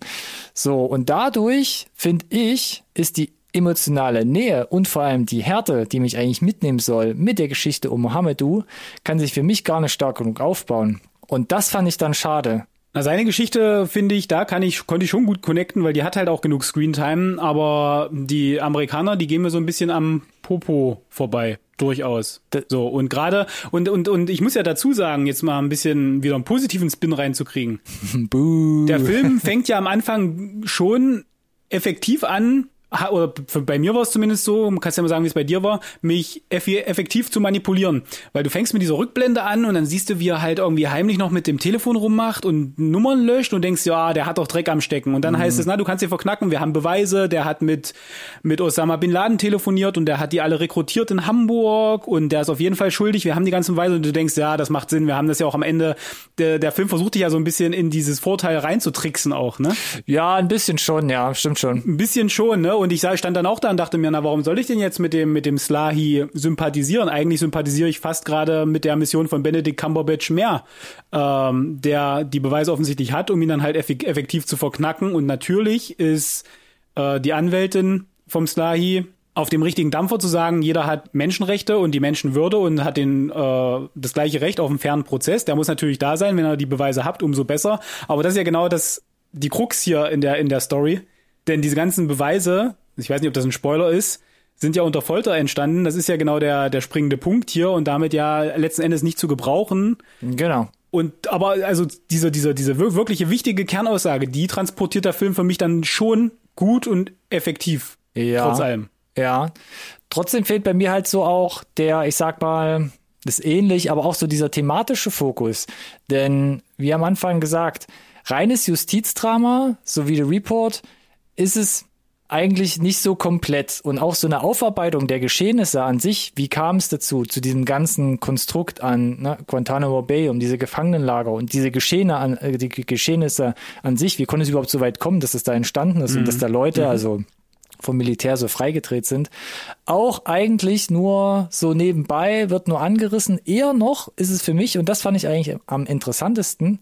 A: so, und dadurch, finde ich, ist die emotionale Nähe und vor allem die Härte, die mich eigentlich mitnehmen soll mit der Geschichte um Mohammedu, kann sich für mich gar nicht stark genug aufbauen. Und das fand ich dann schade.
B: Na, seine Geschichte finde ich, da kann ich, konnte ich schon gut connecten, weil die hat halt auch genug Screentime, aber die Amerikaner, die gehen mir so ein bisschen am Popo vorbei. Durchaus. So, und gerade, und, und, und ich muss ja dazu sagen, jetzt mal ein bisschen wieder einen positiven Spin reinzukriegen. Der Film fängt ja am Anfang schon effektiv an, oder bei mir war es zumindest so, man kann ja mal sagen, wie es bei dir war, mich effektiv zu manipulieren. Weil du fängst mit dieser Rückblende an und dann siehst du, wie er halt irgendwie heimlich noch mit dem Telefon rummacht und Nummern löscht und denkst, ja, der hat doch Dreck am Stecken. Und dann mhm. heißt es, na, du kannst ihn verknacken, wir haben Beweise, der hat mit, mit Osama Bin Laden telefoniert und der hat die alle rekrutiert in Hamburg und der ist auf jeden Fall schuldig, wir haben die ganzen Beweise und du denkst, ja, das macht Sinn, wir haben das ja auch am Ende, der, der Film versucht dich ja so ein bisschen in dieses Vorteil reinzutricksen auch, ne?
A: Ja, ein bisschen schon, ja, stimmt schon.
B: Ein bisschen schon, ne? Und ich stand dann auch da und dachte mir, na, warum soll ich denn jetzt mit dem, mit dem Slahi sympathisieren? Eigentlich sympathisiere ich fast gerade mit der Mission von Benedict Cumberbatch mehr, ähm, der die Beweise offensichtlich hat, um ihn dann halt effektiv zu verknacken. Und natürlich ist äh, die Anwältin vom Slahi auf dem richtigen Dampfer zu sagen, jeder hat Menschenrechte und die Menschenwürde und hat den äh, das gleiche Recht auf einen fairen Prozess. Der muss natürlich da sein, wenn er die Beweise habt, umso besser. Aber das ist ja genau das die Krux hier in der in der Story, denn diese ganzen Beweise ich weiß nicht, ob das ein Spoiler ist, sind ja unter Folter entstanden. Das ist ja genau der, der springende Punkt hier und damit ja letzten Endes nicht zu gebrauchen.
A: Genau.
B: Und aber also diese, diese, diese wirkliche wichtige Kernaussage, die transportiert der Film für mich dann schon gut und effektiv. Ja. Trotz allem.
A: Ja. Trotzdem fehlt bei mir halt so auch der, ich sag mal, das ähnlich, aber auch so dieser thematische Fokus. Denn, wie am Anfang gesagt, reines Justizdrama, so wie The Report, ist es eigentlich nicht so komplett und auch so eine Aufarbeitung der Geschehnisse an sich, wie kam es dazu, zu diesem ganzen Konstrukt an ne, Guantanamo Bay, um diese Gefangenenlager und diese Geschehne an, äh, die Geschehnisse an sich, wie konnte es überhaupt so weit kommen, dass es da entstanden ist mhm. und dass da Leute, mhm. also vom Militär so freigedreht sind, auch eigentlich nur so nebenbei wird nur angerissen. Eher noch ist es für mich, und das fand ich eigentlich am interessantesten,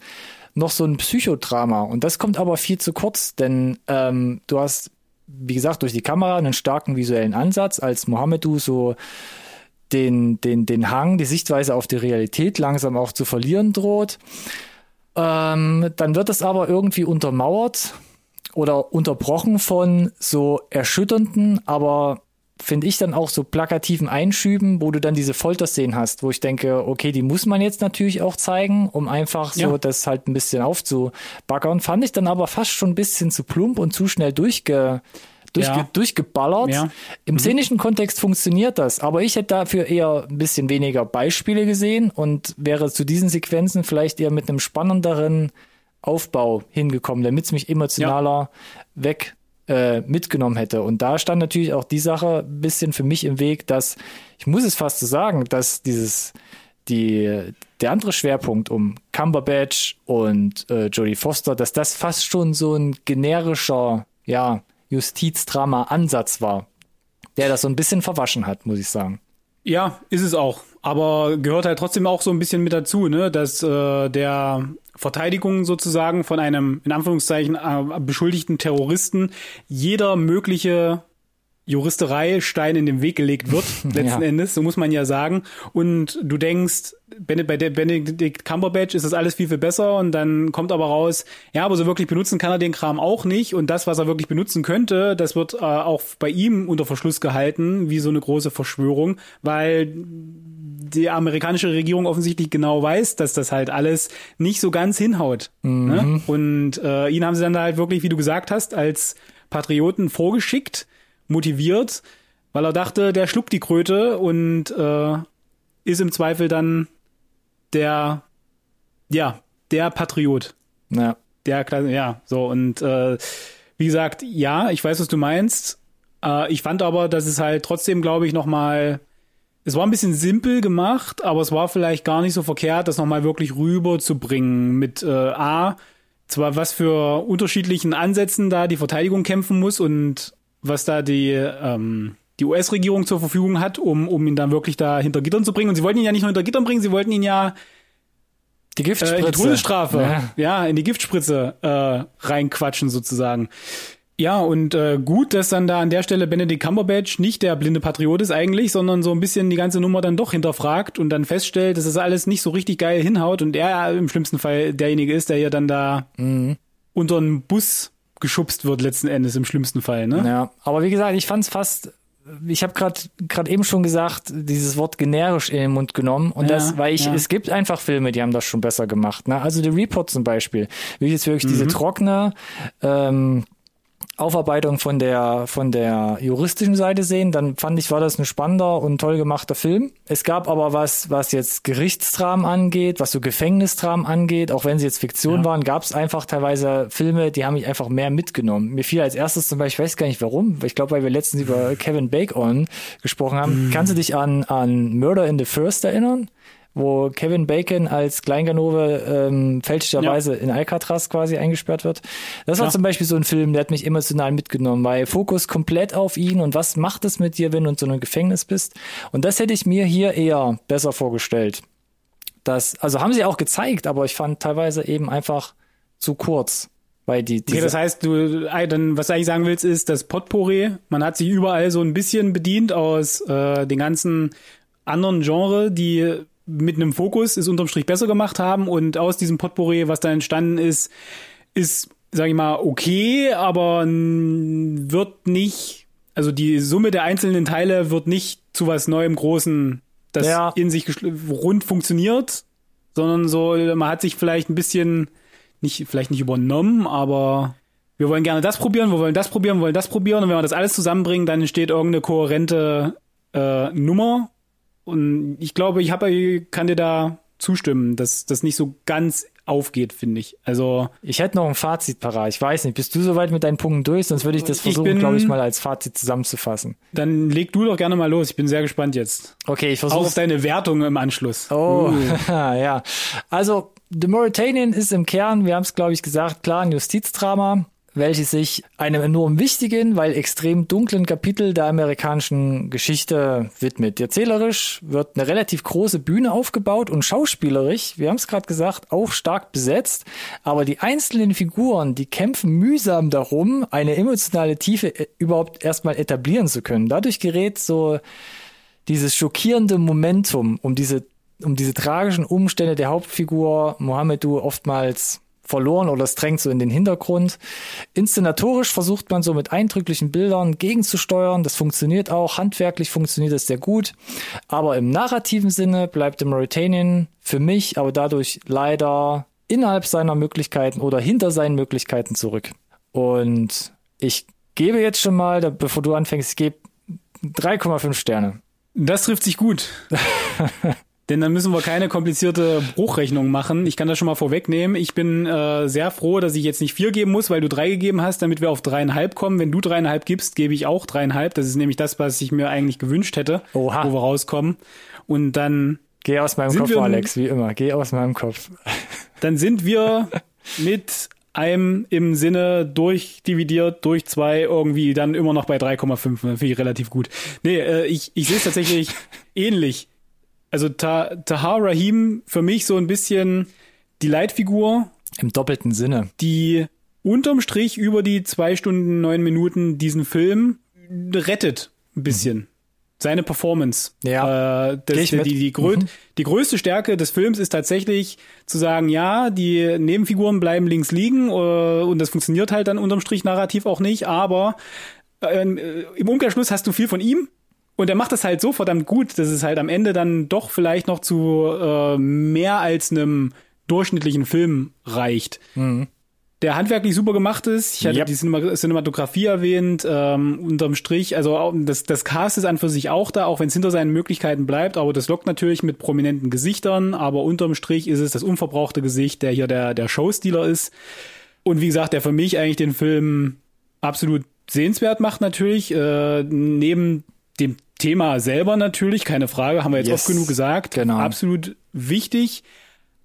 A: noch so ein Psychodrama. Und das kommt aber viel zu kurz, denn ähm, du hast wie gesagt, durch die Kamera einen starken visuellen Ansatz, als Mohammedu so den, den, den Hang, die Sichtweise auf die Realität langsam auch zu verlieren droht. Ähm, dann wird es aber irgendwie untermauert oder unterbrochen von so erschütternden, aber finde ich dann auch so plakativen Einschüben, wo du dann diese Folterszenen hast, wo ich denke, okay, die muss man jetzt natürlich auch zeigen, um einfach so ja. das halt ein bisschen aufzubaggern. Fand ich dann aber fast schon ein bisschen zu plump und zu schnell durchge durchge
B: Ja.
A: durchgeballert.
B: Ja. Mhm.
A: Im szenischen Kontext funktioniert das, aber ich hätte dafür eher ein bisschen weniger Beispiele gesehen und wäre zu diesen Sequenzen vielleicht eher mit einem spannenderen Aufbau hingekommen, damit es mich emotionaler weg äh, mitgenommen hätte. Und da stand natürlich auch die Sache ein bisschen für mich im Weg, dass, ich muss es fast so sagen, dass dieses, die, der andere Schwerpunkt um Cumberbatch und äh, Jodie Foster, dass das fast schon so ein generischer, ja, Justizdrama-Ansatz war, der das so ein bisschen verwaschen hat, muss ich sagen.
B: Ja, ist es auch. Aber gehört halt trotzdem auch so ein bisschen mit dazu, ne, dass äh, der Verteidigung sozusagen von einem, in Anführungszeichen, äh, beschuldigten Terroristen jeder mögliche Juristerei Stein in den Weg gelegt wird, letzten
A: Ja.
B: Endes, so muss man ja sagen. Und du denkst, bei der Benedict Cumberbatch ist das alles viel, viel besser und dann kommt aber raus, ja, aber so wirklich benutzen kann er den Kram auch nicht und das, was er wirklich benutzen könnte, das wird äh, auch bei ihm unter Verschluss gehalten, wie so eine große Verschwörung, weil die amerikanische Regierung offensichtlich genau weiß, dass das halt alles nicht so ganz hinhaut. Ne? Und äh, ihn haben sie dann da halt wirklich, wie du gesagt hast, als Patrioten vorgeschickt, motiviert, weil er dachte, der schluckt die Kröte und äh, ist im Zweifel dann der, ja, der Patriot.
A: Ja.
B: Der, ja, so und äh, wie gesagt, ja, ich weiß, was du meinst. Äh, ich fand aber, dass es halt trotzdem, glaube ich, noch mal es war ein bisschen simpel gemacht, aber es war vielleicht gar nicht so verkehrt, das nochmal wirklich rüberzubringen mit äh, A, zwar was für unterschiedlichen Ansätzen da die Verteidigung kämpfen muss und was da die, ähm, die US-Regierung zur Verfügung hat, um, um ihn dann wirklich da hinter Gittern zu bringen. Und sie wollten ihn ja nicht nur hinter Gittern bringen, sie wollten ihn ja
A: Die
B: äh,
A: Giftspritze.
B: in die Todesstrafe,
A: Ja.
B: ja. in die Giftspritze äh, reinquatschen sozusagen. Ja, und äh, gut, dass dann da an der Stelle Benedict Cumberbatch nicht der blinde Patriot ist eigentlich, sondern so ein bisschen die ganze Nummer dann doch hinterfragt und dann feststellt, dass das alles nicht so richtig geil hinhaut und er im schlimmsten Fall derjenige ist, der hier dann da unter einen Bus geschubst wird letzten Endes im schlimmsten Fall, ne?
A: Ja, aber wie gesagt, ich fand es fast. Ich habe gerade gerade eben schon gesagt, dieses Wort generisch in den Mund genommen und
B: Ja,
A: das, weil ich
B: ja.
A: es gibt einfach Filme, die haben das schon besser gemacht. Ne? Also The Report zum Beispiel, ich jetzt wirklich diese trockene ähm, Aufarbeitung von der von der juristischen Seite sehen, dann fand ich, war das ein spannender und toll gemachter Film. Es gab aber was, was jetzt Gerichtsdramen angeht, was so Gefängnisdramen angeht, auch wenn sie jetzt Fiktion
B: Ja.
A: waren, gab es einfach teilweise Filme, die haben mich einfach mehr mitgenommen. Mir fiel als erstes zum Beispiel, ich weiß gar nicht warum, ich glaube, weil wir letztens über Kevin Bacon gesprochen haben. Kannst du dich an, an Murder in the First erinnern? Wo Kevin Bacon als Kleinganove ähm, fälschlicherweise in Alcatraz quasi eingesperrt wird. Das war
B: Klar.
A: zum Beispiel so ein Film, der hat mich emotional mitgenommen, weil Fokus komplett auf ihn und was macht es mit dir, wenn du in so einem Gefängnis bist. Und das hätte ich mir hier eher besser vorgestellt. Das, also haben sie auch gezeigt, aber ich fand teilweise eben einfach zu kurz. Weil die, diese,
B: Okay, das heißt, du, äh, dann, was du eigentlich sagen willst, ist das Potpourri. Man hat sich überall so ein bisschen bedient aus äh, den ganzen anderen Genre, die mit einem Fokus es unterm Strich besser gemacht haben und aus diesem Potpourri, was da entstanden ist, ist, sag ich mal, okay, aber wird nicht, also die Summe der einzelnen Teile wird nicht zu was Neuem Großen, das
A: Ja.
B: in sich rund funktioniert, sondern so, man hat sich vielleicht ein bisschen nicht, vielleicht nicht übernommen, aber wir wollen gerne das probieren, wir wollen das probieren, wir wollen das probieren und wenn wir das alles zusammenbringen, dann entsteht irgendeine kohärente äh, Nummer und ich glaube, ich habe, kann dir da zustimmen, dass das nicht so ganz aufgeht, finde ich. Also
A: ich hätte noch ein Fazit parat. Ich weiß nicht, bist du soweit mit deinen Punkten durch? Sonst würde ich das versuchen, glaube ich, mal als Fazit zusammenzufassen.
B: dann leg du doch gerne mal los. Ich bin sehr gespannt jetzt.
A: Okay, ich
B: Auch
A: versuche
B: auf deine Wertung im Anschluss.
A: Oh,
B: Uh.
A: ja. Also, The Mauritanian ist im Kern, wir haben es, glaube ich, gesagt, klar ein Justizdrama, welches sich einem enorm wichtigen, weil extrem dunklen Kapitel der amerikanischen Geschichte widmet. Erzählerisch wird eine relativ große Bühne aufgebaut und schauspielerisch, wir haben es gerade gesagt, auch stark besetzt. Aber die einzelnen Figuren, die kämpfen mühsam darum, eine emotionale Tiefe äh, überhaupt erstmal etablieren zu können. Dadurch gerät so dieses schockierende Momentum um diese, um diese tragischen Umstände der Hauptfigur Mohamedou oftmals verloren oder es drängt so in den Hintergrund. Inszenatorisch versucht man so mit eindrücklichen Bildern gegenzusteuern. Das funktioniert auch. Handwerklich funktioniert das sehr gut. Aber im narrativen Sinne bleibt The Mauritanian für mich aber dadurch leider innerhalb seiner Möglichkeiten oder hinter seinen Möglichkeiten zurück. Und ich gebe jetzt schon mal, bevor du anfängst, ich gebe 3,5 Sterne.
B: Das trifft sich gut. Denn dann müssen wir keine komplizierte Bruchrechnung machen. Ich kann das schon mal vorwegnehmen. Ich bin äh, sehr froh, dass ich jetzt nicht vier geben muss, weil du drei gegeben hast, damit wir auf dreieinhalb kommen. Wenn du dreieinhalb gibst, gebe ich auch dreieinhalb. Das ist nämlich das, was ich mir eigentlich gewünscht hätte,
A: Oha.
B: wo wir rauskommen. Und dann,
A: Geh aus meinem Kopf,
B: wir-
A: Alex, wie immer. Geh aus meinem Kopf.
B: dann sind wir mit einem im Sinne durchdividiert durch zwei irgendwie dann immer noch bei 3,5. Finde ich relativ gut. Nee, äh, ich, ich sehe es tatsächlich ähnlich. Also Ta Tahar Rahim für mich so ein bisschen die Leitfigur,
A: Im doppelten Sinne.
B: die unterm Strich über die zwei Stunden, neun Minuten diesen Film rettet ein bisschen. Seine Performance.
A: Ja,
B: Äh, das, die, die, die, grö die größte Stärke des Films ist tatsächlich zu sagen, ja, die Nebenfiguren bleiben links liegen äh, und das funktioniert halt dann unterm Strich narrativ auch nicht, aber äh, im Umkehrschluss hast du viel von ihm und er macht das halt so verdammt gut, dass es halt am Ende dann doch vielleicht noch zu äh, mehr als einem durchschnittlichen Film reicht. Der handwerklich super gemacht ist. Ich hatte
A: Yep.
B: die Cinema Cinematografie erwähnt, ähm, unterm Strich. Also das, das Cast ist an für sich auch da, auch wenn es hinter seinen Möglichkeiten bleibt. Aber das lockt natürlich mit prominenten Gesichtern. Aber unterm Strich ist es das unverbrauchte Gesicht, der hier der, der Showstealer ist. Und wie gesagt, der für mich eigentlich den Film absolut sehenswert macht natürlich. Äh, neben dem Thema selber natürlich, keine Frage, haben wir jetzt
A: Yes.
B: oft genug gesagt.
A: Genau.
B: Absolut wichtig.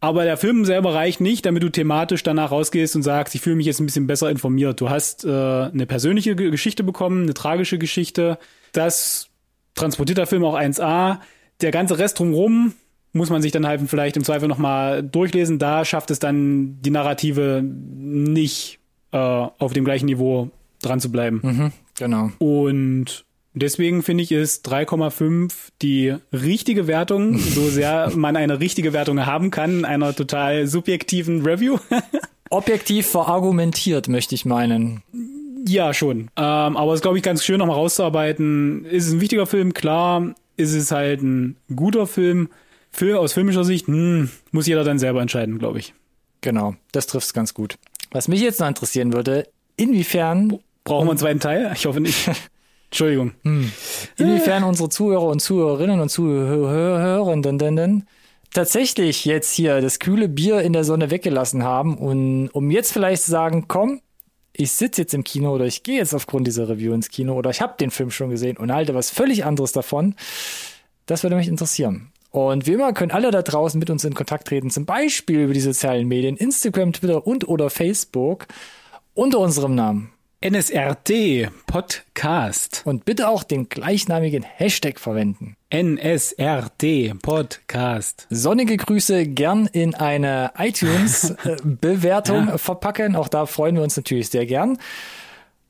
B: Aber der Film selber reicht nicht, damit du thematisch danach rausgehst und sagst, ich fühle mich jetzt ein bisschen besser informiert. Du hast äh, eine persönliche Ge- Geschichte bekommen, eine tragische Geschichte. Das transportiert der Film auch 1A. Der ganze Rest drumherum muss man sich dann halt vielleicht im Zweifel nochmal durchlesen. Da schafft es dann die Narrative nicht äh, auf dem gleichen Niveau dran zu bleiben.
A: Mhm, genau.
B: Und deswegen finde ich, ist 3,5 die richtige Wertung, so sehr man eine richtige Wertung haben kann, in einer total subjektiven Review.
A: Objektiv verargumentiert, möchte ich meinen.
B: ja, schon. Ähm, aber es ist, glaube ich, ganz schön nochmal rauszuarbeiten. Ist es ein wichtiger Film? Klar. Ist es halt ein guter Film? Film aus filmischer Sicht, hm, muss jeder dann selber entscheiden, glaube ich.
A: Genau, das trifft's ganz gut. Was mich jetzt noch interessieren würde, inwiefern,
B: Brauchen wir einen zweiten Teil? Ich hoffe nicht. Entschuldigung.
A: inwiefern unsere Zuhörer und Zuhörerinnen und Zuhörenden tatsächlich jetzt hier das kühle Bier in der Sonne weggelassen haben und um jetzt vielleicht zu sagen, komm, ich sitze jetzt im Kino oder ich gehe jetzt aufgrund dieser Review ins Kino oder ich habe den Film schon gesehen und halte was völlig anderes davon. Das würde mich interessieren. Und wie immer können alle da draußen mit uns in Kontakt treten, zum Beispiel über die sozialen Medien, Instagram, Twitter und oder Facebook unter unserem Namen.
B: NSRT Podcast.
A: Und bitte auch den gleichnamigen Hashtag verwenden.
B: NSRT Podcast.
A: Sonnige Grüße gern in eine iTunes-Bewertung verpacken. Auch da freuen wir uns natürlich sehr gern.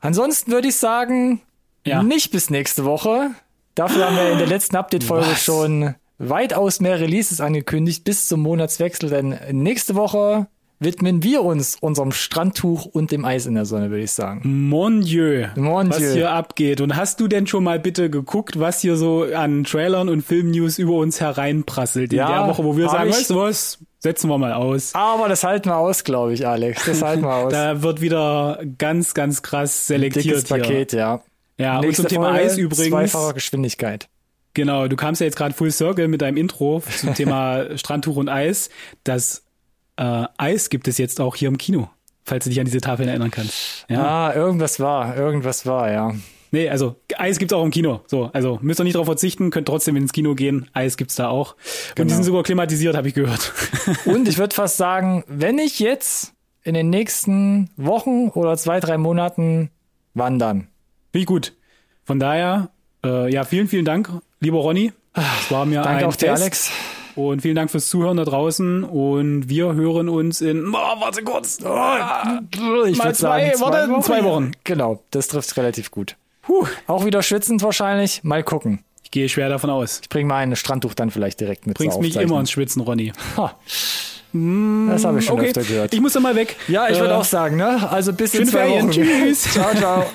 A: Ansonsten würde ich sagen,
B: Ja.
A: nicht bis nächste Woche. Dafür haben wir in der letzten Update-Folge schon weitaus mehr Releases angekündigt bis zum Monatswechsel. Denn nächste Woche widmen wir uns unserem Strandtuch und dem Eis in der Sonne, würde ich sagen.
B: Mon Dieu,
A: Mon
B: was
A: Dieu.
B: hier abgeht. Und hast du denn schon mal bitte geguckt, was hier so an Trailern und Filmnews über uns hereinprasselt in
A: Ja,
B: der Woche, wo wir sagen, weißt du was, setzen wir mal aus.
A: Aber das halten wir aus, glaube ich, Alex. Das halten wir aus.
B: Da wird wieder ganz, ganz krass selektiert
A: Dickes
B: hier.
A: Paket, ja.
B: Ja, und
A: Nächste
B: zum Thema
A: Folge,
B: Eis übrigens.
A: Zweifacher Geschwindigkeit.
B: Genau, du kamst ja jetzt gerade Full Circle mit deinem Intro zum Thema Strandtuch und Eis. Das äh, Eis gibt es jetzt auch hier im Kino, falls du dich an diese Tafeln erinnern kannst. Ja.
A: Ah, irgendwas war, irgendwas war, ja.
B: Nee, also Eis gibt's auch im Kino. So, also müsst ihr nicht darauf verzichten, könnt trotzdem ins Kino gehen. Eis gibt's da auch. Und
A: Genau.
B: die sind sogar klimatisiert, habe ich gehört.
A: Und ich würde fast sagen, wenn ich jetzt in den nächsten Wochen oder zwei, drei Monaten wandern.
B: Ich gut. Von daher, äh, ja, vielen, vielen Dank, lieber Ronny. Es war mir
A: Danke
B: ein
A: auch dir. Alex.
B: Und vielen Dank fürs Zuhören da draußen. Und wir hören uns in, oh, warte kurz.
A: Ich
B: Mal zwei- warte, in zwei Wochen.
A: Genau, das trifft relativ gut.
B: Puh.
A: Auch wieder schwitzend wahrscheinlich. Mal gucken.
B: Ich gehe schwer davon aus.
A: Ich bringe mal ein Strandtuch dann vielleicht direkt mit.
B: Bringst mich immer ins Schwitzen, Ronny.
A: Ha. Das habe ich schon
B: Okay,
A: öfter gehört.
B: ich muss dann mal weg.
A: ja, ich würde
B: Äh,
A: auch sagen, ne? Also bis in zwei
B: Ferien.
A: Wochen.
B: Tschüss.
A: ciao, ciao.